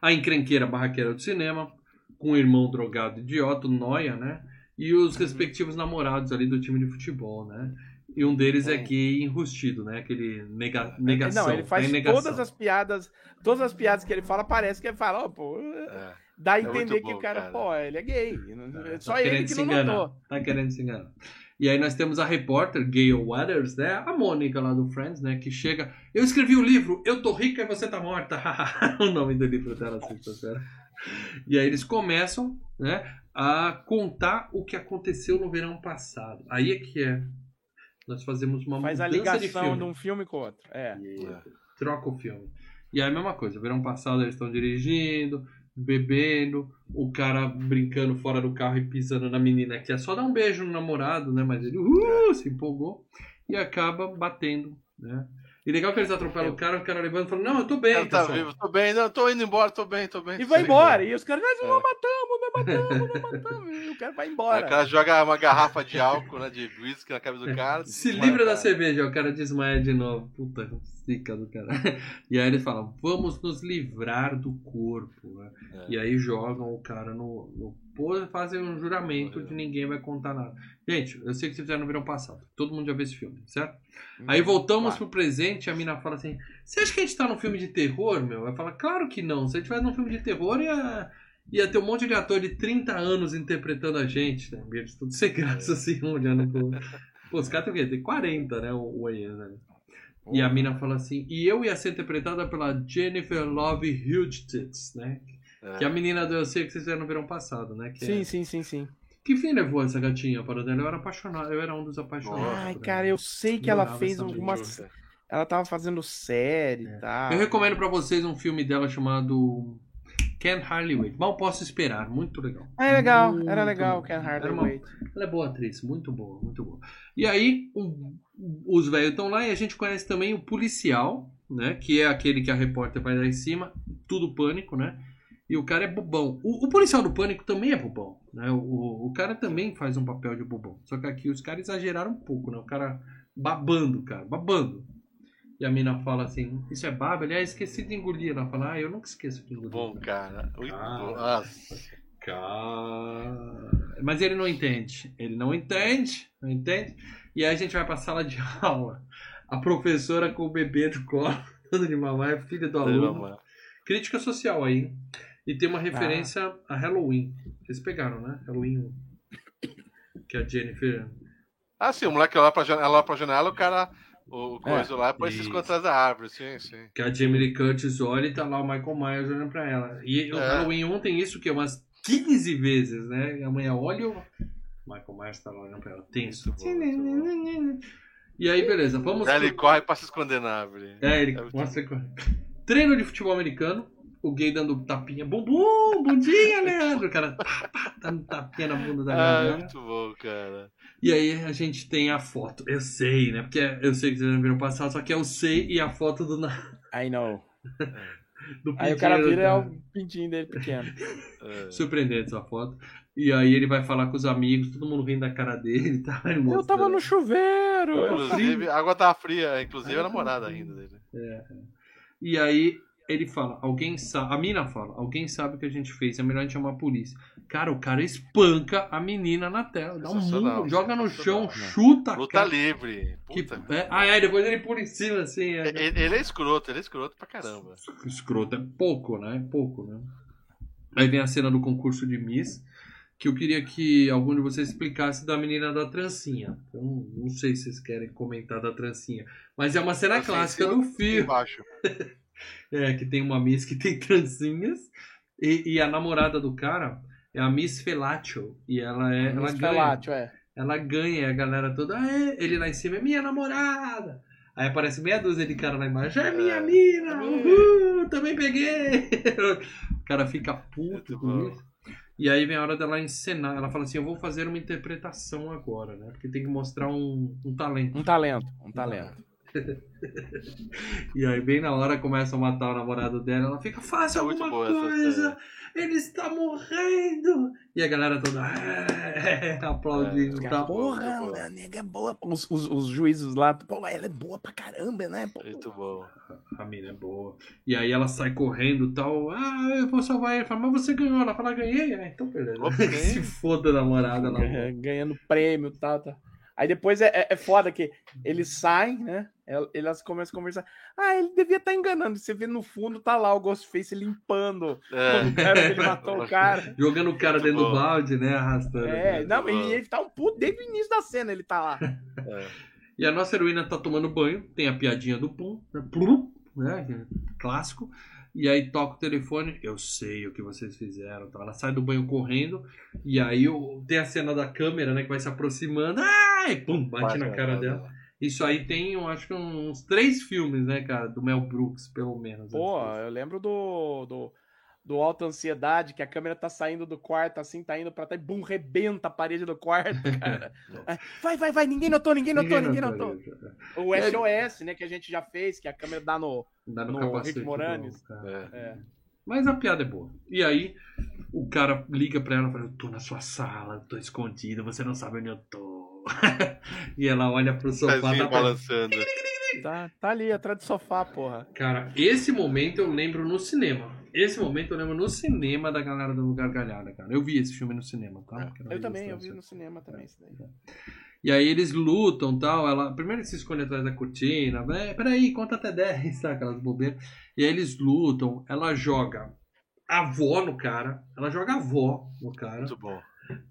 a encrenqueira barraqueira do cinema, com o irmão drogado idiota, Noia, né? E os respectivos namorados ali do time de futebol, né? E um deles é É. gay enrustido, né? Aquele nega, negação. Não, ele faz tá negação. todas as piadas. Todas as piadas que ele fala, parece que ele fala, ó, pô. É. Dá a É entender que bom, o cara, cara. pô, ele é gay. Tá Só ele que não enganar. notou. Tá querendo se enganar. E aí nós temos a repórter Gayle Waters, né? A Mônica lá do Friends, né? Que chega. Eu escrevi o livro, Eu tô rica e você tá morta. *laughs* o nome do livro dela, sexta-feira. E aí eles começam, né? A contar o que aconteceu no verão passado. Aí é que é. Nós fazemos uma Faz a de ligação filme. de um filme com o outro. É. E troca o filme. E aí a mesma coisa, verão passado eles estão dirigindo, bebendo, o cara brincando fora do carro e pisando na menina que é só dar um beijo no namorado, né? Mas ele uh, se empolgou e acaba batendo, né? E legal que eles atropelam o cara, o cara levando e falando, não, eu tô bem, Ela tá vivo, tô bem, não, tô indo embora, tô bem, tô bem. E vai embora. E os caras, nós É. não matamos, não *laughs* matamos, não matamos. E o cara vai Aí embora. o cara joga uma garrafa de álcool, né, de whisky na cabeça do cara. *laughs* Se livra o da cara. cerveja, o cara desmaia de novo. Puta, zica do cara. *laughs* E aí eles falam, vamos nos livrar do corpo. né? É. E aí jogam o cara no, no fazem um juramento de ninguém vai contar nada. Gente, eu sei que vocês fizeram no verão passado. Todo mundo já viu esse filme, certo? Aí voltamos Claro. pro presente a mina fala assim: Você acha que a gente tá num filme de terror, meu? Vai falar, claro que não. Se a gente tivesse num filme de terror, ia, ia ter um monte de ator de 30 anos interpretando a gente, né? Eles tudo sem graça, assim, olhando pro. Pô, os caras têm o quê? Tem 40, né? O, o Ian, né? E a mina fala assim, e eu ia ser interpretada pela Jennifer Love Hughes, né? É. Que é a menina do Eu Sei Que Vocês Fizeram no Verão Passado, né? Que, Sim, é... sim, sim, sim. que fim levou essa gatinha para dela? Eu era apaixonado, eu era um dos apaixonados. Ai, cara, eu sei que ela fez algumas. Justa. Ela tava fazendo série e tal. Eu recomendo pra vocês um filme dela chamado Hardly Wait. Mal posso esperar, muito legal. Ah, é legal, Muito era legal. Ken Era uma- Wait. Ela é boa atriz, muito boa, muito boa. E aí, o- os velhos estão lá e a gente conhece também o policial, né? Que é aquele que a repórter vai lá em cima, tudo pânico, né? E o cara é bobão. O, o policial do pânico também é bobão, né? O, o, o cara também faz um papel de bobão. Só que aqui os caras exageraram um pouco, né? O cara babando, cara, babando. E a mina fala assim, isso é baba? Ele, ah, esqueci de engolir. Ela fala, ah, eu nunca esqueço de engolir. Bom, cara. Muito Ah. Cara. Mas ele não entende. Ele não entende, não entende. E aí a gente vai pra sala de *laughs* aula. A professora com o bebê do colo, *laughs* dando de mamar, é filha do aluno. Crítica social aí. hein? E tem uma referência a Halloween. Vocês pegaram, né? Halloween 1. Que a Jennifer. Ah, sim, o moleque lá pra janela, lá pra janela o cara. O coisa lá, depois se esconde atrás da árvore, sim, sim. Que a Jamie Lee Curtis olha e tá lá o Michael Myers olhando pra ela. E o É. Halloween 1 tem isso que umas 15 vezes, né? E a mãe olha e o Michael Myers tá lá olhando pra ela. Tenso. E aí, beleza. Vamos. Aí ele corre pra se esconder na árvore. É, ele É muito mostra que- Treino de futebol americano. O gay dando tapinha. Bumbum, bundinha, Leandro. O cara pá, pá, dando tapinha na bunda da Ah, galera. muito bom, cara. E aí a gente tem a foto. Eu sei, né? Porque eu sei que vocês não viram passado, só que eu sei e a foto do, I know. *laughs* do Aí o cara pintinho, vira é o pintinho dele pequeno. É. Surpreendente essa foto. E aí ele vai falar com os amigos, todo mundo rindo da cara dele, tá? Ele Eu tava no chuveiro. Inclusive, a água tava fria, inclusive a namorada ainda dele. E aí ele fala, alguém sabe, a mina fala, alguém sabe o que a gente fez, é melhor a gente chamar a polícia. Cara, o cara espanca a menina na tela, dá um murro, joga no chão, sensacional. chuta a Luta cara. livre. Que, Puta. é, ah, é, depois ele pula em cima, assim. É, Ele, ele é escroto, ele é escroto pra caramba. Escroto é pouco, né? É pouco, né? Aí vem a cena do concurso de Miss, que eu queria que algum de vocês explicasse da menina da trancinha. Eu não, não sei se vocês querem comentar da trancinha, mas é uma cena Assim, clássica do filme. Embaixo. *laughs* É, que tem uma Miss que tem *laughs* trancinhas e, e a namorada do cara é a Miss Felatio e ela é ela Miss ganha. Felatio, é. Ela ganha, a galera toda, ele lá em cima é minha namorada. Aí aparece meia dúzia de cara lá embaixo, é minha É, mina, é uhul, também peguei. *laughs* o cara fica puto com isso. E aí vem a hora dela encenar, ela fala assim, eu vou fazer uma interpretação agora, né? Porque tem que mostrar um, um talento. Um talento, um talento. *laughs* E aí bem na hora começa a matar o namorado dela, ela fica, faça É alguma boa coisa, ele está morrendo. E a galera toda "É", *laughs* aplaudindo É, e tal. Porra, bom. a nega é boa. Os, os, os juízes lá, pô, ela é boa pra caramba, né? Pô. Muito bom. A mina é boa. E aí ela sai correndo e tal. Ah, eu vou salvar ele. Fala, mas você ganhou. Ela fala, ganhei. Ah, então beleza. Ok. *laughs* Se foda a namorada lá. É, ganhando prêmio e tal, tal. Aí depois é, é, é foda que eles saem, né? El- Elas começam a conversar. Ah, ele devia estar enganando. Você vê no fundo, tá lá o Ghostface limpando É. o cara ele matou o *laughs* cara. Jogando o cara dentro do balde, né? Arrastando. É, não, bom. e ele tá um puto desde o início da cena, ele tá lá. *laughs* É. E a nossa heroína tá tomando banho. Tem a piadinha do pum. Né? Plum, né? é Clássico. E aí toca o telefone. Eu sei o que vocês fizeram. Então ela sai do banho correndo. E aí tem a cena da câmera, né? Que vai se aproximando. Ai! Pum! Bate na cara dela. Isso aí tem, eu acho que uns três filmes, né, cara, do Mel Brooks, pelo menos. Pô, eu lembro do, do, do Alta Ansiedade, que a câmera tá saindo do quarto, assim, tá indo pra trás, bum, rebenta a parede do quarto, *laughs* cara. É, vai, vai, vai, ninguém notou, ninguém notou, ninguém, notou. O SOS, né, que a gente já fez, que a câmera dá no, dá no, no Rick Moranis. do- É. É. Mas a piada é boa. E aí, o cara liga pra ela e fala: Eu tô na sua sala, tô escondido, você não sabe onde eu tô. *laughs* e ela olha pro sofá. Pezinho Tá balançando. Tá, tá ali, atrás do sofá, porra. Cara, esse momento eu lembro no cinema. Esse momento eu lembro no cinema da galera do Gargalhada, cara. Eu vi esse filme no cinema, tá? Era Eu também, eu vi no cinema também isso daí. E aí eles lutam tal. Ela, primeiro eles se escondem atrás da cortina. É, peraí, conta até 10, *laughs* sabe? Aquelas bobeiras. E aí eles lutam. Ela joga a avó no cara. Ela joga a avó no cara. Muito bom.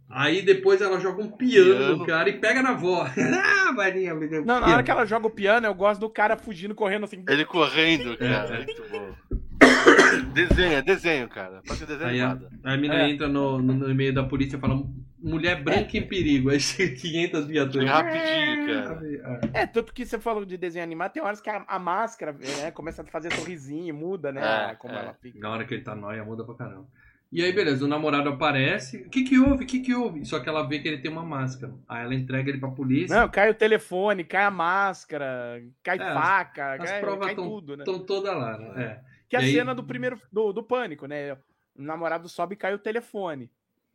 Aí depois ela joga um piano, Piano. no cara e pega na avó. *laughs* ah, varinha, me deu Não, na hora que ela joga o piano, eu gosto do cara fugindo, correndo assim. Ele correndo, cara. É. Muito bom. Desenho, é desenho, cara. Pode ser desenho Aí a, animado. a mina É. entra no, no, no meio da polícia e fala: mulher branca em perigo. Aí chega 500 viaturas. Rapidinho, cara. É. É, tanto que você falou de desenho animado, tem horas que a, a máscara né, começa a fazer sorrisinho, muda, né? É, como é. ela fica. Na hora que ele tá nóia, muda pra caramba. E aí, beleza, o namorado aparece. O que que houve? O que que houve? Só que ela vê que ele tem uma máscara. Aí ela entrega ele pra polícia. Não, cai o telefone, cai a máscara, cai É, faca, As cai, provas cai tudo, né? estão todas lá, né? É. Que é a e aí- cena do primeiro, do, do pânico, né? O namorado sobe e cai o telefone.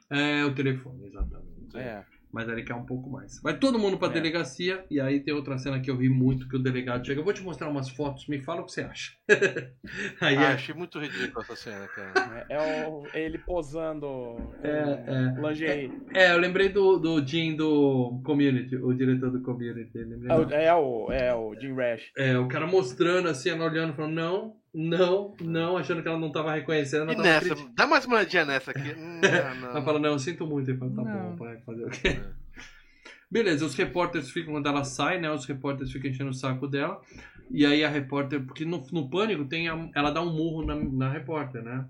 É, o telefone, exatamente. É. Mas ele quer um pouco mais. Vai todo mundo pra É. delegacia. E aí tem outra cena que eu vi muito que o delegado chega. Eu vou te mostrar umas fotos, me fala o que você acha. *laughs* aí Ah, é, achei muito ridículo essa cena, cara. É, é o- ele posando É, com lingerie. é, eu lembrei do, do Jim do Community, o diretor do Community. É o, é o, é o Jim Rash. É, o cara mostrando assim, ela olhando, falando, não, não, não, achando que ela não tava reconhecendo. E Ela tava nessa? Dá mais uma olhadinha nessa aqui. *laughs* Hum, não, Ela não. fala, não, eu sinto muito. Ele fala, tá Não. bom, pai, fazer o quê? *laughs* Beleza, os repórteres ficam, quando ela sai, né, os repórteres ficam enchendo o saco dela. E aí a repórter, porque no, no Pânico tem a- ela dá um murro na, na repórter, né?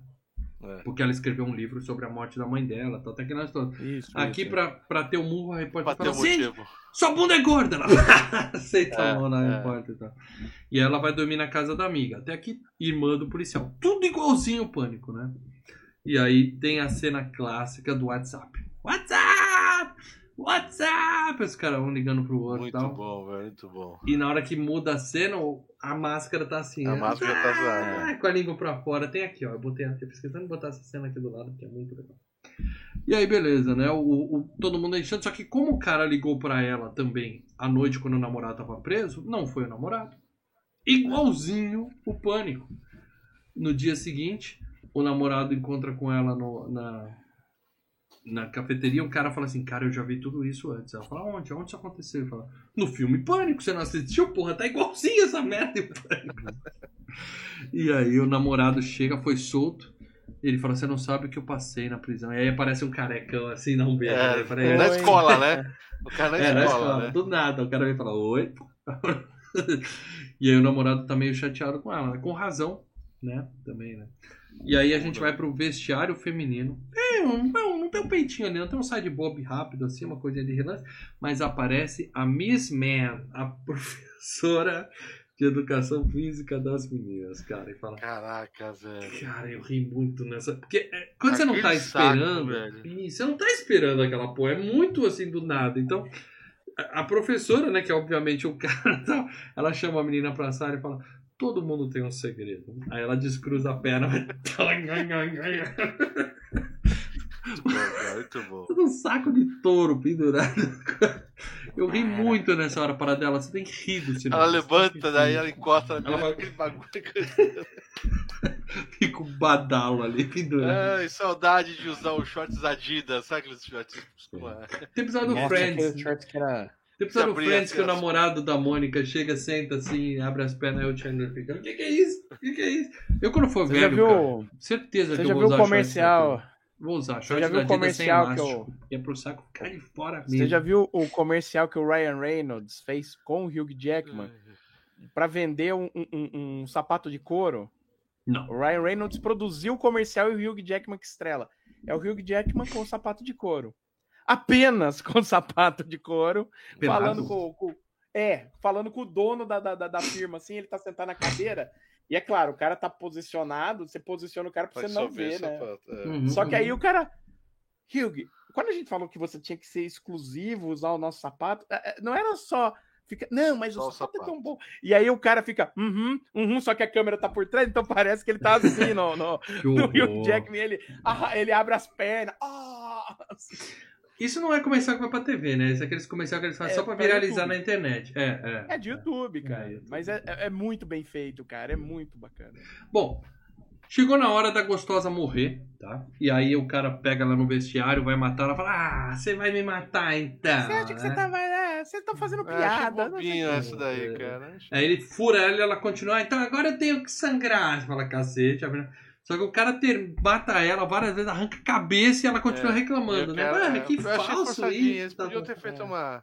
É. Porque ela escreveu um livro sobre a morte da mãe dela, tal, até que nós todos. Isso. Aqui, isso. pra, pra ter o murro, a repórter Pra ter fala, um sim, motivo. sua bunda é gorda! Ela *laughs* aceita É, a mão na é. repórter e tal. E ela vai dormir na casa da amiga. Até aqui, irmã do policial. Tudo igualzinho o pânico, né? E aí tem a cena clássica do WhatsApp. WhatsApp! WhatsApp! Os caras vão ligando pro outro e Muito tal. bom, velho. Muito bom. E na hora que muda a cena, a máscara tá assim. A né? máscara tá zoada. Ah, Com a língua pra fora. Tem aqui, ó. Eu botei aqui. De botar essa cena aqui do lado, que é muito legal. E aí, beleza, né? O, o- todo mundo enchendo. Só que como o cara ligou pra ela também à noite, quando o namorado tava preso, não foi o namorado. Igualzinho o pânico. No dia seguinte, o namorado encontra com ela no- na, na cafeteria. O cara fala assim: Cara, eu já vi tudo isso antes. Ela fala: Onde? Onde isso aconteceu? Ele fala: No filme Pânico. Você não assistiu? Porra, tá igualzinho essa merda. em Pânico." e aí, o namorado chega, foi solto. Ele fala: Você não sabe o que eu passei na prisão. E aí aparece um carecão assim, não beijo. É, né? Falei, na escola, né? O cara na é, na escola, escola, né? do nada. O cara vem e fala, oi. *laughs* e aí o namorado tá meio chateado com ela, né? com razão, né? Também, né? E aí a gente vai pro vestiário feminino. É, um, não, não tem um peitinho ali, não tem um side bob rápido assim, uma coisinha de relance. Mas aparece a Miss Man, a *laughs* professora de educação física das meninas, cara. E fala, Caraca, velho. Cara, eu ri muito nessa. Porque é, quando você não tá Aquele saco, esperando. Ih, você não tá esperando aquela porra. É muito assim do nada. Então, a professora, né, que é obviamente o *laughs* cara, ela chama a menina pra sala e fala: Todo mundo tem um segredo. Aí ela descruza a perna. Muito bom, cara. Muito bom. Todo um saco de touro pendurado. Eu ri muito nessa hora para dela. Você tem que rir do cinema. Ela levanta, daí ela encosta na Ela vai- aquele bagulho. *laughs* Fica um badalo ali pendurado. Ai, saudade de usar os shorts Adidas, sabe aqueles shorts? Tem episódio do Friends. short que era... Episódio do abrir Friends que o namorado da Mônica chega, senta assim, abre as pernas e o Chandler fica. O que, que é isso? O que, que é isso? Eu quando for Você já velho, viu, cara, certeza você que já eu vou viu o usar comercial? Vou usar. Você Shorts já viu da o comercial que elástico. E é pro saco ficar de fora Você mesmo. já viu o comercial que o Ryan Reynolds fez com o Hugh Jackman pra vender um, um- um- um sapato de couro? Não. O Ryan Reynolds produziu o comercial e o Hugh Jackman que estrela. É o Hugh Jackman com o sapato de couro. Apenas *laughs* com o sapato de couro, Pelado? falando com, com- É, falando com o dono da, da, da, firma, assim, ele tá sentado na cadeira. E é claro, o cara tá posicionado, você posiciona o cara pra Faz você não ver, né? pra- é. Uhum, Só que aí o cara. Hugh, quando a gente falou que você tinha que ser exclusivo, usar o nosso sapato, é, é, não era só. Fica, não, mas Só o o sapato, é tão sapato. bom. E aí o cara fica, uhum, uhum, só que a câmera tá por trás, então parece que ele tá assim no, no, *laughs* no Hugh. Jackman. Ele, ah, ele abre as pernas. Ah, Isso não é comercial que vai pra TV, né? Isso é aqueles comercial que eles fazem É, só pra viralizar YouTube. na internet. É, é. é de YouTube, cara. É, YouTube. Mas é, é- é muito bem feito, cara. É muito bacana. Bom, chegou na hora da gostosa morrer, tá? E aí o cara pega ela no vestiário, vai matar ela fala: Ah, você vai me matar então. Você acha que você né? tava. É, você tá fazendo É, achei piada. não sei bobinho o quê. essa daí, É. cara. Aí ele fura ela e ela continua, "Ah, então agora eu tenho que sangrar. Você fala, cacete. a menina- Só que o cara ter, mata ela várias vezes, arranca a cabeça e ela continua É, reclamando, né? quero- Mano, que falso isso. Eles tá podiam ter feito É. uma.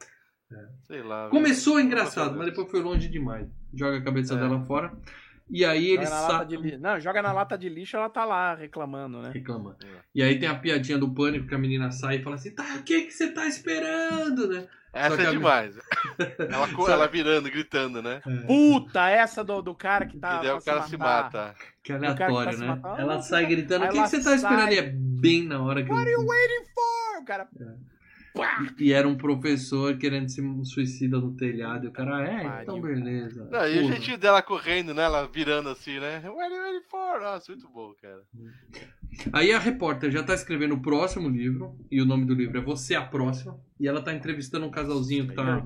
Sei lá. Começou engraçado, mas depois foi longe demais. Joga a cabeça É. dela fora. E aí ele Joga na lata sabe. Não, joga na lata de lixo, ela tá lá reclamando, né? Reclamando. É. E aí tem a piadinha do pânico que a menina sai e fala assim: tá, o que, que você tá esperando, né? Essa é a- demais. *laughs* Ela, ela virando, gritando, né? Puta, essa do, do cara que tá. e daí o cara se mata. Que que aleatório, tá né? matando, Ela "Ah, sai gritando: o que, que você tá esperando? E é bem na hora que. What are you waiting for? O cara. Pá! E era um professor querendo se suicida no telhado. E o cara, é, então Pariu. beleza. Não, e o Porra. jeitinho dela correndo, né? Ela virando assim, né? What are you waiting for? Nossa, muito bom, cara. Aí a repórter já tá escrevendo o próximo livro, e o nome do livro é Você a Próxima, e ela tá entrevistando um casalzinho que tá,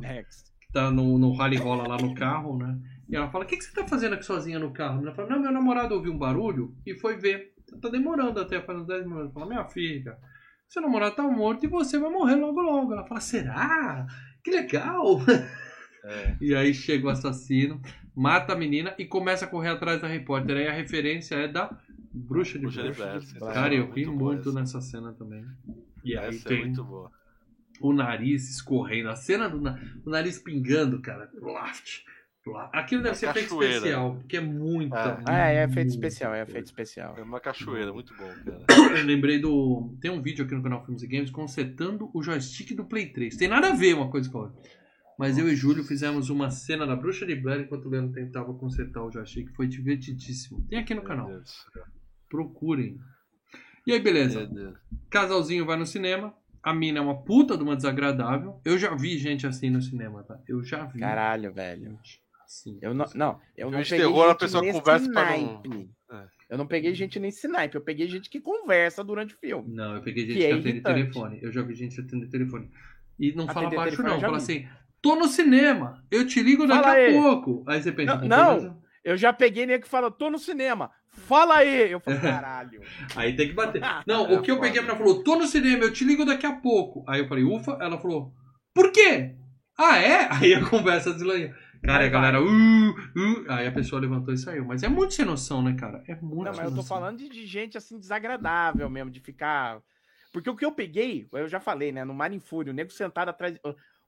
que tá no, no rally rola lá no carro, né? E ela fala, o que, que você tá fazendo aqui sozinha no carro? Ela fala, não, meu namorado ouviu um barulho e foi ver. Tá demorando até, faz uns 10 minutos. Fala, minha filha, seu namorado tá morto e você vai morrer logo logo. Ela fala, será? Que legal! É. *laughs* E aí chega o assassino, mata a menina e começa a correr atrás da repórter. Aí a referência é da Bruxa de Bruxa Blair. Cara, eu ri muito essa. nessa cena também. E aí Essa é tem muito boa. o nariz escorrendo, a cena do na- o nariz pingando, cara. Plaft. Aquilo deve Uma ser efeito cachoeira. especial, porque é muito. É. Ah, é efeito muito- especial, é efeito especial. É uma cachoeira, muito bom, cara. *coughs* Eu lembrei do. Tem um vídeo aqui no canal Filmes e Games consertando o joystick do Play 3. Tem nada a ver uma coisa com a outra. Mas eu e Júlio fizemos uma cena da Bruxa de Blair enquanto o Leandro tentava consertar o joystick. Foi divertidíssimo. Tem aqui no canal. Procurem. E aí, beleza. Meu Deus. Casalzinho vai no cinema. A mina é uma puta de uma desagradável. Eu já vi gente assim no cinema, tá? Eu já vi. Caralho, velho. Assim. Eu não, não, eu não peguei terror, a gente pessoa nesse conversa não-. É. Eu não peguei gente nesse naipe, eu peguei gente que conversa durante o filme. Não, eu peguei gente Que que, é atende irritante. telefone. Eu já vi gente que atende telefone. E não fala Atender baixo, telefone, não. Fala vi. assim: tô no cinema, eu te ligo daqui Fala a aí. pouco. Aí você pensa, Não, "Com não. certeza." Eu já peguei nego que fala, tô no cinema, fala aí. Eu falo, *laughs* caralho. Aí tem que bater. Não, o que eu peguei, a menina falou: tô no cinema, eu te ligo daqui a pouco. Aí eu falei, ufa, ela falou, por quê? Ah, é? *laughs* Aí a conversa deslanhou. Cara, Aí a galera, uh, uh. Aí a pessoa levantou e saiu. Mas é muito sem noção, né, cara? É muito Não, sem mas eu tô noção. falando de, de gente assim desagradável mesmo, de ficar. Porque o que eu peguei, eu já falei, né? No Mar em Fúria, o nego sentado atrás.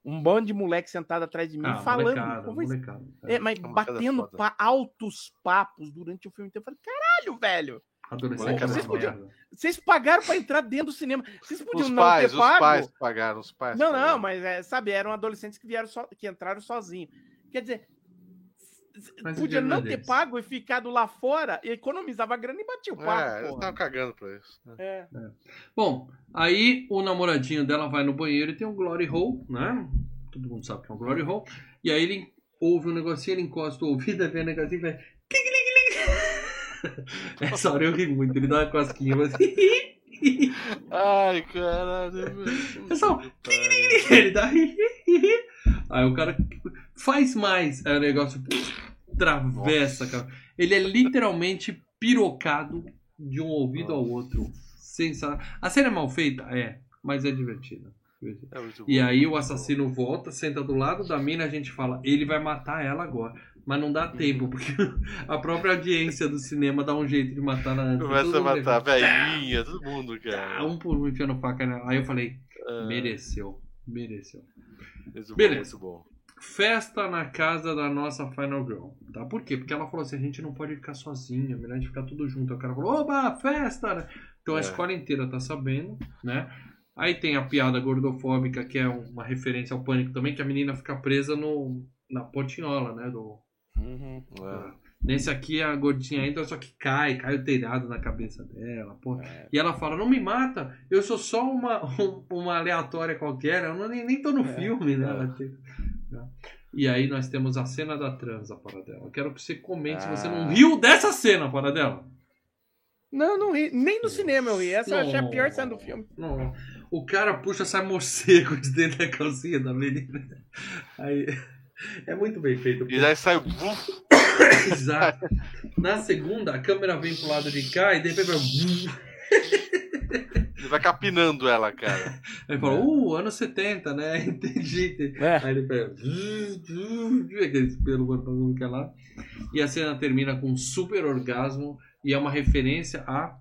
Um bando de moleque sentado atrás de mim, Ah, falando. molecada, conversa- molecada. É, mas molecada batendo pa- altos papos durante o filme inteiro. Eu falei, caralho, velho! É Vocês podiam-. Vocês pagaram pra entrar dentro do cinema. Vocês podiam Os não pais, ter os pago. pais pagaram, os pais. Não, não, pagaram. mas é, sabe, eram adolescentes que vieram só, que entraram sozinhos. Quer dizer, Mas podia não é ter deles. pago e ficado lá fora, e economizava grana e batia o papo. É, eles porra. estavam cagando pra isso. né? É. Bom, aí o namoradinho dela vai no banheiro e tem um glory hole, né? Todo mundo sabe que é um glory hole. E aí ele ouve um negocinho, ele encosta o ouvido, vê o negocinho e vai... *laughs* Essa hora eu ri muito, ele dá uma cosquinha, mas... Ai, caralho. Pessoal, ele dá... Aí o cara faz mais, aí o negócio travessa, cara. Ele é literalmente pirocado de um ouvido ao outro. Sensa... A cena é mal feita? É, mas é divertida. É E aí o assassino volta, senta do lado da mina, a gente fala, ele vai matar ela agora. Mas não dá tempo, porque *laughs* a própria audiência do cinema dá um jeito de matar antes. Começa a matar levanta. velhinha, todo mundo, cara. Um por um enfiando faca nela. Aí eu falei, Ah, mereceu, mereceu. bom, Beleza. Bom. Festa na casa da nossa Final Girl. Tá? Por quê? Porque ela falou assim: a gente não pode ficar sozinha, é melhor a gente ficar tudo junto. Aí o cara falou: oba, festa! né? Então a É. escola inteira tá sabendo, né? Aí tem a piada gordofóbica, que é uma referência ao pânico também, que a menina fica presa no, na portinhola, né? Do, Uhum. É. Nesse aqui a gordinha entra, só que cai, cai o telhado na cabeça dela. É. E ela fala, não me mata, eu sou só uma, *laughs* um- uma aleatória qualquer, eu não, nem, nem tô no É, filme, né? é. Ela tem- E aí nós temos a cena da transa, Paradela. Eu quero que você comente se você não Ah. riu dessa cena, Paradela. Não, não ri. Nem no cinema eu ri. Essa eu achei a pior cena do filme. Não. O cara puxa, sai morcego de dentro da calcinha da menina. Aí, é muito bem feito. E daí sai. buf, Exato. Na segunda, a câmera vem pro lado de cá e de repente vai... *laughs* Ele vai capinando ela, cara. *laughs* Aí fala, uh, anos 70, né? *laughs* Entendi. É. Aí ele pega. *laughs* Aquele pelo voando que é lá. E a cena termina com um super orgasmo. E é uma referência a.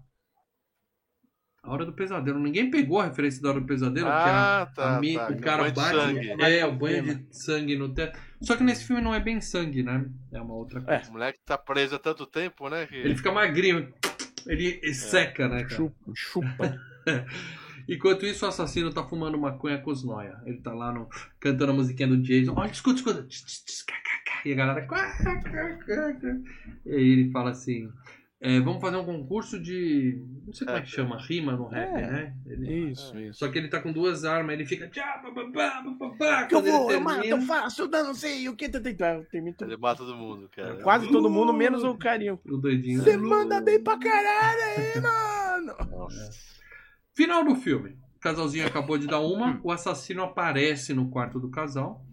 A Hora do Pesadelo. Ninguém pegou a referência da Hora do Pesadelo, porque a- Ah, tá. a tá. o cara Banho de bate. sangue. É, o banho de sangue no teto. Só que nesse filme não é bem sangue, né? É uma outra coisa. O moleque tá preso há tanto tempo, né? Que... Ele fica magrinho. Ele seca, né, cara? Chupa. chupa. *laughs* Enquanto isso, o assassino tá fumando maconha com os noia. Ele tá lá no, cantando a musiquinha do Jason. Olha, escuta, escuta. E a galera. E aí ele fala assim: é, Vamos fazer um concurso de. Não sei como é que chama, rima no rap, É. né? Ele- Isso, isso. Só que ele tá com duas armas. Ele fica. Que eu vou, eu mato, eu faço, eu não sei o que. Termina Ele mata todo mundo, cara. Quase todo mundo, menos o carinho. O doidinho. Você manda bem pra caralho aí, mano. Nossa. Final do filme. O casalzinho acabou de dar uma, o assassino aparece no quarto do casal.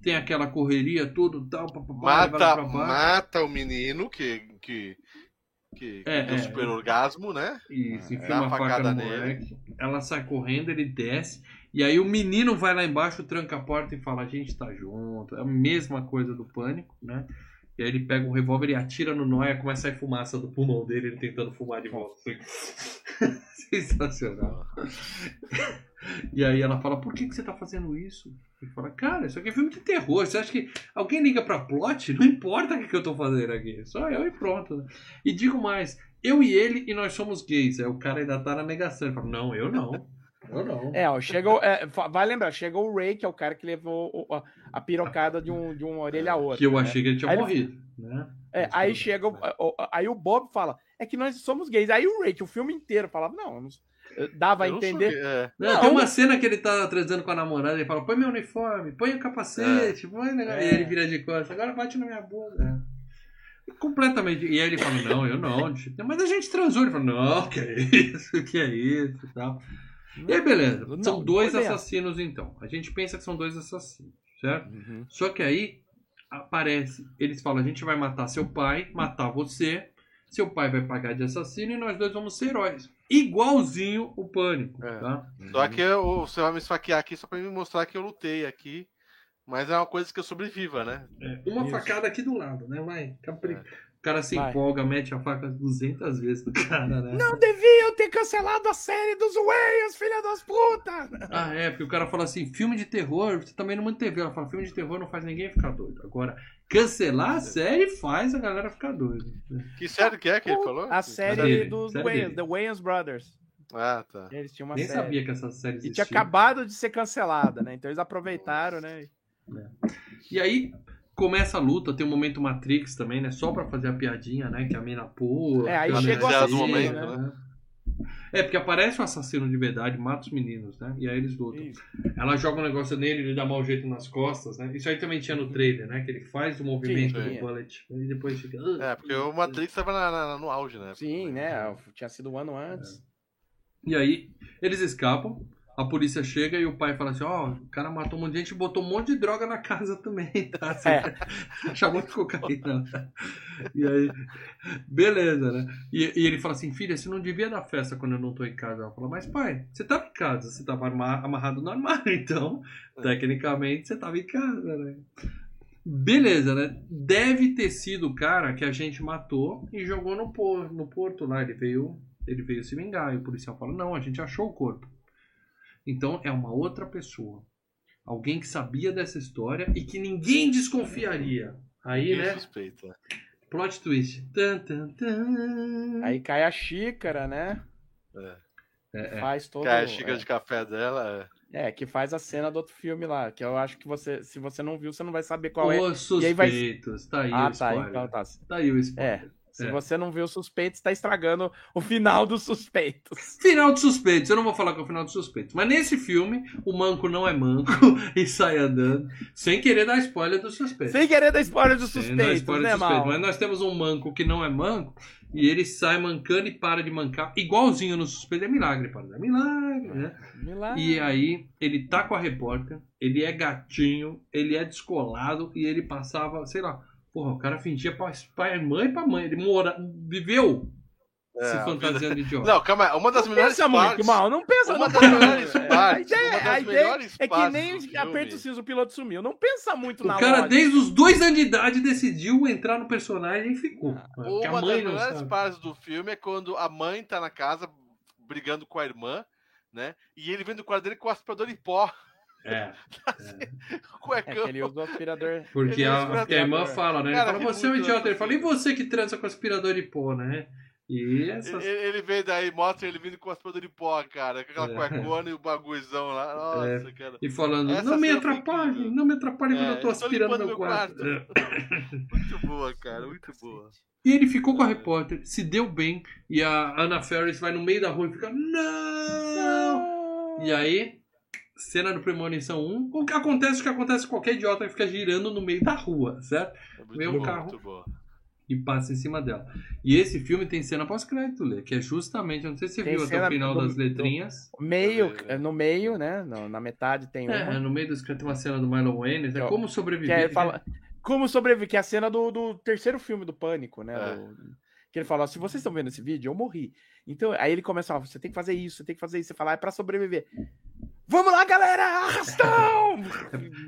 Tem aquela correria, tudo tal, papapá, Mata, pra baixo. mata o menino que, que, que É, deu é, super orgasmo, né? Isso, enfia Dá uma facada no nele. moleque. Ela sai correndo, ele desce. E aí o menino vai lá embaixo, tranca a porta e fala: A gente tá junto. É a mesma coisa do pânico, né? E aí ele pega um revólver e atira no Noia, começa a sair fumaça do pulmão dele, ele tentando fumar de volta. Sensacional. E aí ela fala, por que, que você tá fazendo isso? Ele fala, cara, isso aqui é filme de terror. Você acha que alguém liga pra plot? Não importa o que, que eu tô fazendo aqui. Só eu e pronto. E digo mais, eu e ele e nós somos gays. Aí o cara ainda tá na negação. Ele fala, não, eu não. Eu não. É, ó, chegou. é, vai lembrar, chegou o Ray, que é o cara que levou a, a pirocada de, um, de uma orelha a outra. que eu né? achei que ele tinha Aí ele- morrido. Né? É, aí chega. Aí o Bob fala: é que nós somos gays. Aí o que o filme inteiro falava: não, eu não- eu dava a Eu não sou entender. é. Não, Não. Tem uma cena que ele tá transando com a namorada ele fala, põe meu uniforme, põe o capacete, põe o negócio. É. E ele vira de costas, agora bate na minha bunda. É. Completamente. E aí ele fala, não, eu não. Mas a gente transou. Ele fala, não, que é isso, *laughs* que é isso e tal. E aí, beleza. Não, são dois assassinos, então. A gente pensa que são dois assassinos, certo? Uhum. Só que aí aparece, eles falam, a gente vai matar seu pai, matar você, seu pai vai pagar de assassino e nós dois vamos ser heróis. Igualzinho o pânico, É. tá? Só que eu- você vai me esfaquear aqui só pra me mostrar que eu lutei aqui. Mas é uma coisa que eu sobreviva, né? É, uma Isso. facada aqui do lado, né? Vai, capri... É. O cara se Vai. empolga, mete a faca 200 vezes no cara, né? Não deviam ter cancelado a série dos Wayans, filha das putas! Ah, é, porque o cara fala assim, filme de terror, você também não manteve. Ela fala, filme de terror não faz ninguém ficar doido. Agora, cancelar a série faz a galera ficar doida. Que série que é que ele falou? A série dele, dos série Wayans, dele. The Wayans Brothers. Ah, tá. Eles tinham uma Nem série. sabia que essa série E existia. tinha acabado de ser cancelada, né? Então eles aproveitaram, né? E aí começa a luta, tem um momento Matrix também, né? Só pra fazer a piadinha, né? Que a mina pula. É, aí que a chegou mina a tira, momento, né? É, porque aparece o assassino de verdade, mata os meninos, né? E aí eles lutam. Isso. Ela joga um negócio nele, ele dá mau jeito nas costas, né? Isso aí também tinha no trailer, né? Que ele faz o movimento Sim, do sim. bullet e depois fica. É, porque o Matrix tava na- na- no auge, né? Sim, né? Tinha sido um ano antes. E aí eles escapam, a polícia chega e o pai fala assim: Ó, o cara matou um monte de gente e botou um monte de droga na casa *laughs* também, tá? Você É. *laughs* Achar muito cocaína. E aí, beleza, né? E, e ele fala assim: Filha, você não devia dar festa quando eu não tô em casa. Ela fala: Mas pai, você tava em casa, você tava amarrado no armário, *laughs* então, tecnicamente, você tava em casa, né? Beleza, né? Deve ter sido o cara que a gente matou e jogou no, por, no porto lá. Ele veio, ele veio se vingar. E o policial fala: Não, a gente achou o corpo. Então é uma outra pessoa. Alguém que sabia dessa história e que ninguém desconfiaria. Aí, Ninguém né? suspeita. Plot twist. Tan, tan, tan. Aí cai a xícara, né? É. É, é. Faz todo. Cai a xícara é. de café dela. É, que faz a cena do outro filme lá, que eu acho que você, se você não viu, você não vai saber qual é. Os E aí vai- suspeitos. Tá aí Ah, o tá, spoiler. então tá. Tá aí o spoiler. É, se É. você não viu os suspeitos, tá estragando o final dos suspeitos. *laughs* Final dos suspeitos, eu não vou falar que é o final dos suspeitos. Mas nesse filme, o manco não é manco *laughs* e sai andando, sem querer dar spoiler dos suspeitos. Sem querer dar spoiler dos suspeitos, spoiler né, dos suspeitos. mal? Mas nós temos um manco que não é manco e ele sai mancando e para de mancar, igualzinho no suspeito. É milagre, para. É milagre, né? Milagre. E aí, ele tá com a repórter, ele é gatinho, ele é descolado e ele passava, sei lá, porra, o cara fingia pra, pra irmã e pra mãe. Ele mora, viveu É, se fantasiando de idiota. Não, calma aí. Uma das Não melhores pensa muito, partes. mal. Não pensa Uma das melhores muito. partes, A ideia, a ideia é que nem aperta o cinza, o piloto sumiu. Não pensa muito O na cara, lógica. desde os dois anos de idade, decidiu entrar no personagem e ficou. Porque a Uma das mãe melhores partes do filme é quando a mãe tá na casa brigando com a irmã, né? E ele vem do quarto dele com o aspirador em pó. É, o *laughs* É cuecão. ele usa o aspirador. porque Ele é a, aspirador. porque a irmã fala, né? Ele Cara, fala, ri você é um idiota. Ele fala, e você que transa com aspirador de pó, né? E essas... Ele, ele vem daí, mostra ele vindo com o aspirador de pó, cara. Com aquela É. cuecona e o bagulhozão lá. Nossa, cara. E falando, Essa não me atrapalhe, não me atrapalhe quando É, eu tô estou aspirando meu meu quarto. quarto. É. *laughs* Muito boa, cara. Muito boa. E ele ficou com a repórter, se deu bem, e a Anna Ferris vai no meio da rua e fica, não! E aí, cena do Premonição 1, o que acontece, o que acontece com qualquer idiota que fica girando no meio da rua, certo? É Vem um carro. E passa em cima dela. E esse filme tem cena pós-crédito, Lê, que é justamente, eu não sei se você Tem viu até o final do- das letrinhas. Meio, no meio, né? no- na metade tem uma. É, no meio dos tem uma cena do Milo Wayne, Que é é como Que sobreviver. é, fala, como sobreviver, que é a cena do, do terceiro filme do Pânico, né? É. do- que ele fala, se vocês estão vendo esse vídeo, eu morri. Então, aí ele começa, ó, você tem que fazer isso, você tem que fazer isso. Você fala, "Ah, é pra sobreviver. Vamos lá, galera! Arrastão!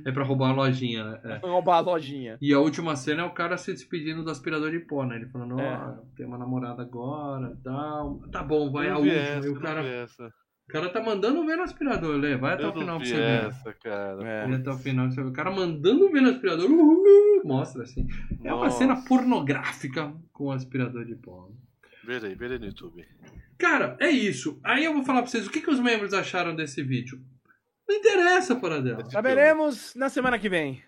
É pra roubar a lojinha, né? É. Roubar a lojinha. E a última cena é o cara se despedindo do aspirador de pó, né? Ele falando, ó, É. tem uma namorada agora, tal. Tá bom, vai Eu a última. essa, e eu o cara, o cara tá mandando ver no aspirador, Lê. Vai até Eu o final pra você ver. essa, cara. É. Vai até o final pra você ver. O cara mandando ver no aspirador. Uhul, mostra assim. É uma cena pornográfica com o aspirador de pó. Verei, verei no YouTube. Cara, é isso. Aí eu vou falar pra vocês o que, que os membros acharam desse vídeo. Não interessa, Paradela. Saberemos na semana que vem.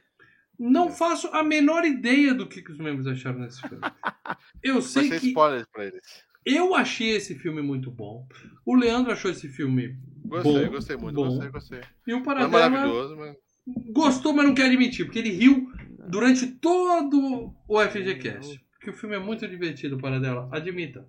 Não faço a menor ideia do que, que os membros acharam desse filme. *laughs* Eu Vai sei ser que spoiler pra eles. eu achei esse filme muito bom. O Leandro achou esse filme Gostei, bom. gostei muito, bom. gostei, gostei. E o Não é Paradela maravilhoso, mas. gostou, mas não quer admitir, porque ele riu durante todo o FGCast. Porque o filme é muito divertido, Paradela. Admita.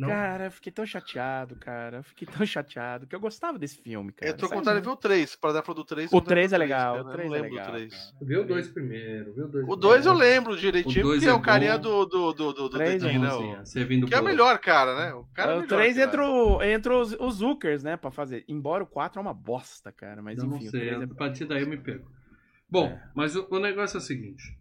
Não? Cara, eu fiquei tão chateado, cara. Eu fiquei *laughs* tão chateado que eu gostava desse filme, cara. Eu tô com Sério vontade de ver o 3. Para dar do 3. O 3 é legal, o Eu 3 não é lembro legal, do 3. Vê o 2 primeiro, vê o 2 O 2 eu lembro O direitinho, porque é é o carinha do, do, do, do, do Três é dedinho, né? O- Que é o melhor cara, né? O cara é o melhor, 3 cara. entra, o- entra os, os Zookers, né, pra fazer. Embora o 4 é uma bosta, cara. Mas eu enfim, não o sei, 3 é... a partir daí eu me pego. Bom, É. mas o, o negócio é o seguinte.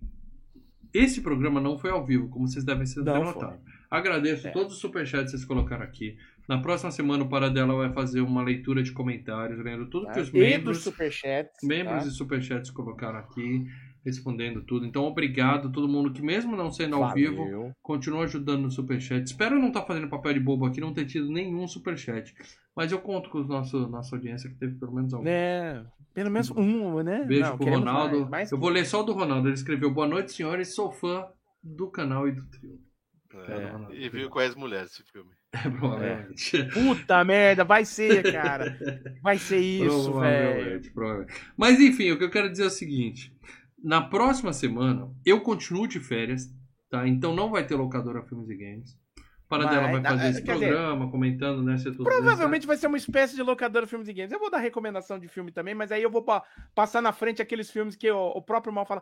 Esse programa não foi ao vivo, como vocês devem ser Não notar. Agradeço É. todos os superchats que vocês colocaram aqui. Na próxima semana o Paradela vai fazer uma leitura de comentários, lendo tudo que os Tá? E membros, dos superchats. membros tá? e superchats colocaram aqui, respondendo tudo. Então, obrigado a todo mundo que, mesmo não sendo ao vivo, Valeu. continua ajudando no superchat. Espero não estar fazendo papel de bobo aqui, não ter tido nenhum superchat. Mas eu conto com a nosso, nossa audiência que teve pelo menos algum. É, pelo menos um, né? Beijo Não, pro Ronaldo. mais, mais eu vou ler só o do Ronaldo. Ele escreveu: Boa noite, senhores. Sou fã do canal e do trio. É, E viu com as mulheres esse filme. *laughs* É, provavelmente. Puta merda, vai ser, cara. Vai ser *laughs* isso, velho. Mas enfim, o que eu quero dizer é o seguinte: na próxima semana, eu continuo de férias, tá? Então não vai ter locadora Filmes e Games. Para Vai, vai dá- fazer é, esse quer dizer, programa, comentando, né? Se tudo Provavelmente vai ser uma espécie de locadora filmes e games. Eu vou dar recomendação de filme também, mas aí eu vou pa- passar na frente aqueles filmes que o, o próprio mal fala.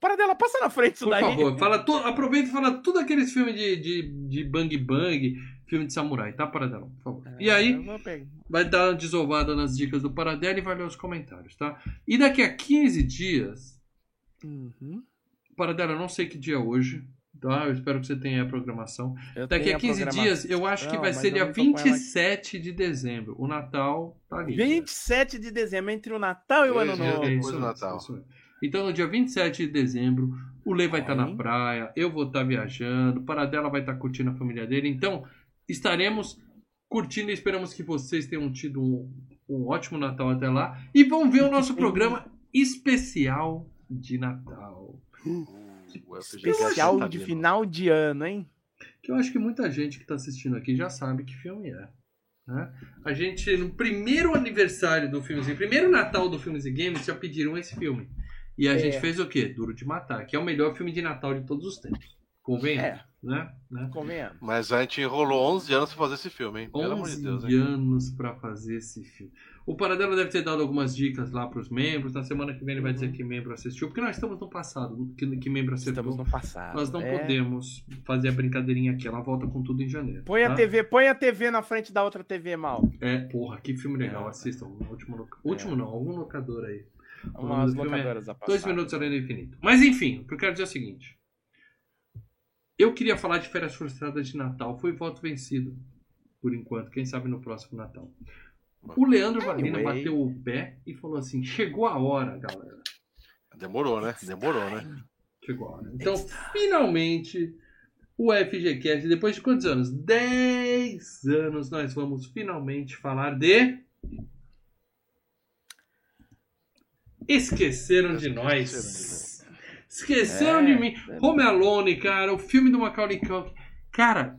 Para dela, passa na frente isso Por daí. favor, fala to... aproveita e fala tudo aqueles filmes de, de, de bang bang, filme de samurai, tá, Paradela? Por favor. E aí, Eu vou pegar. vai dar uma desovada nas dicas do Paradela e vai ler os comentários, tá? E daqui a 15 dias, Uhum. Paradela, eu não sei que dia é hoje, tá? Eu espero que você tenha a programação. Eu Daqui a 15 programação. dias, eu acho que Não, vai mas ser dia não tô com ela aqui. 27 de dezembro. O Natal tá ali. 27 de dezembro, entre o Natal e o Ano Novo. É isso Natal. isso. Então, no dia 27 de dezembro, o Lê vai estar na Oi. praia, eu vou estar viajando, o Paradela vai estar curtindo a família dele. Então, estaremos curtindo e esperamos que vocês tenham tido um, um ótimo Natal até lá. E vão ver o nosso *laughs* programa especial de Natal. FGCast Especial de final de ano, hein? Que eu acho que muita gente que está assistindo aqui já sabe que filme é. né? A gente, no primeiro aniversário do Filmes e primeiro Natal do Filmes e Games, já pediram esse filme. E a É. gente fez o quê? Duro de Matar, que é o melhor filme de Natal de todos os tempos. Convenhamos, É. né? né? Convenhamos. Mas a gente enrolou 11 anos pra fazer esse filme, hein? Pelo amor de 11 Deus, hein? anos pra fazer esse filme. O Paradelo deve ter dado algumas dicas lá pros membros. Na semana que vem ele vai dizer que membro assistiu, porque nós estamos no passado, que, que membro acertou. Estamos no passado. Nós não é. podemos fazer a brincadeirinha aqui. Ela volta com tudo em janeiro. Põe a tá? TV, põe a TV na frente da outra TV, mal. É, porra, que filme legal. É. Assistam. Último, loca- último não, algum locador aí. Umas é locadoras a passar. Dois minutos além do infinito. Mas enfim, o que eu quero dizer é o seguinte. Eu queria falar de férias frustradas de Natal. Foi voto vencido. Por enquanto. Quem sabe no próximo Natal. O Leandro Valina Anyway. bateu o pé e falou assim: chegou a hora, galera. Demorou, né? Demorou, né? Chegou a hora. Então, finalmente, o FGCast, depois de quantos anos? 10 anos, nós vamos finalmente falar de. Esqueceram de nós. Esqueceram É, de mim. é. Home Alone, cara, o filme do Macaulay Culkin. Cara,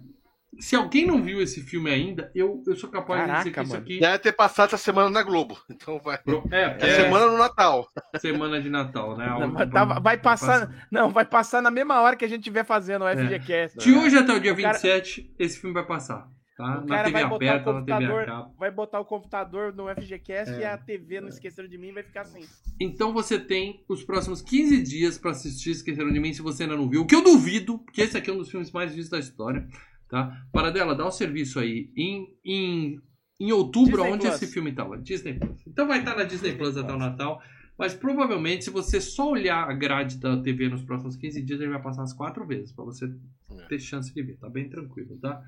se alguém não viu esse filme ainda, eu, eu sou capaz de dizer que Caraca, isso mano. aqui. Deve ter passado essa semana na Globo. Então vai. É, É, semana no Natal. semana de Natal, né? Não, mas tá- vai passar, não, vai passar na mesma hora que a gente estiver fazendo o FGCast. De hoje até o dia O cara- 27, esse filme vai passar. Tá? O Na cara TV vai botar aberta, o na TV a computador, vai botar o computador no FGCast É. e a TV não esqueceram de mim vai ficar assim. Então você tem os próximos 15 dias pra assistir Esqueceram de Mim se você ainda não viu. O que eu duvido, porque esse aqui é um dos filmes mais vistos da história. Tá? Paradela, dá o serviço aí. Em, em, em outubro, Disney onde Plus. esse filme tava? Disney Plus. Então vai estar na Disney Plus até o Natal. Mas provavelmente, se você só olhar a grade da TV nos próximos 15 dias, ele vai passar umas quatro vezes pra você É. ter chance de ver. Tá bem tranquilo, tá?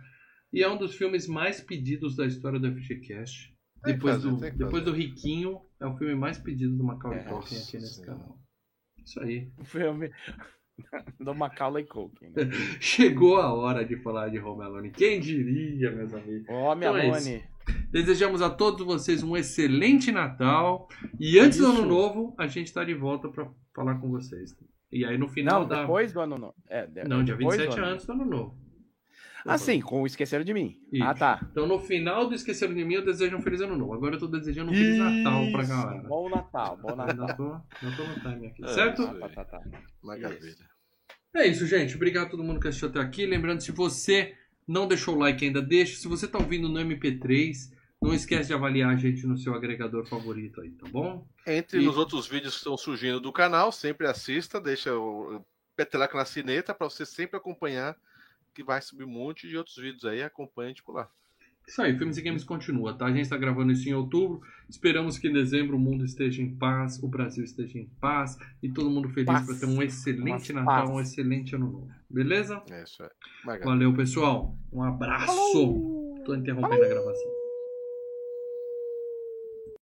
E é um dos filmes mais pedidos da história do FGCast. Tem Depois, fazer, do, depois fazer. do Riquinho, é o filme mais pedido do Macaulay É, Culkin aqui nesse Senhora. canal. Isso aí. O filme *laughs* do Macaulay Culkin. né? *laughs* Chegou a hora de falar de Home Alone. Quem diria, meus amigos? Homem Então é Alone. Desejamos a todos vocês um excelente Natal. E antes do Isso. ano novo, a gente tá de volta pra falar com vocês. E aí no final Não, da. depois do ano novo. É, de- Não, dia depois do 27 é ano. antes do ano novo. Ah, sim, com o Esqueceram de Mim. Isso. Ah, tá. Então no final do Esqueceram de Mim, eu desejo um Feliz Ano Novo. Agora eu tô desejando um Feliz Natal pra Isso, galera. Bom Natal, bom Natal. Ainda tô, ainda tô no time aqui, É, certo? isso Ah, tá, tá, tá. Maravilha. É isso, gente. Obrigado a todo mundo que assistiu até aqui. Lembrando, se você não deixou o like ainda, deixa. Se você tá ouvindo no MP3, não esquece de avaliar a gente no seu agregador favorito aí, tá bom? Entre E- nos outros vídeos que estão surgindo do canal, sempre assista, deixa o peteleco na sineta para você sempre acompanhar que vai subir um monte de outros vídeos aí, acompanha a gente por lá. Isso aí, Filmes e Games continua, tá? A gente tá gravando isso em outubro. Esperamos que em dezembro o mundo esteja em paz, o Brasil esteja em paz e todo mundo feliz para ter um excelente Uma Natal, paz. um excelente Ano Novo. Beleza? É isso aí. Valeu, pessoal. Um abraço. Tô interrompendo a gravação.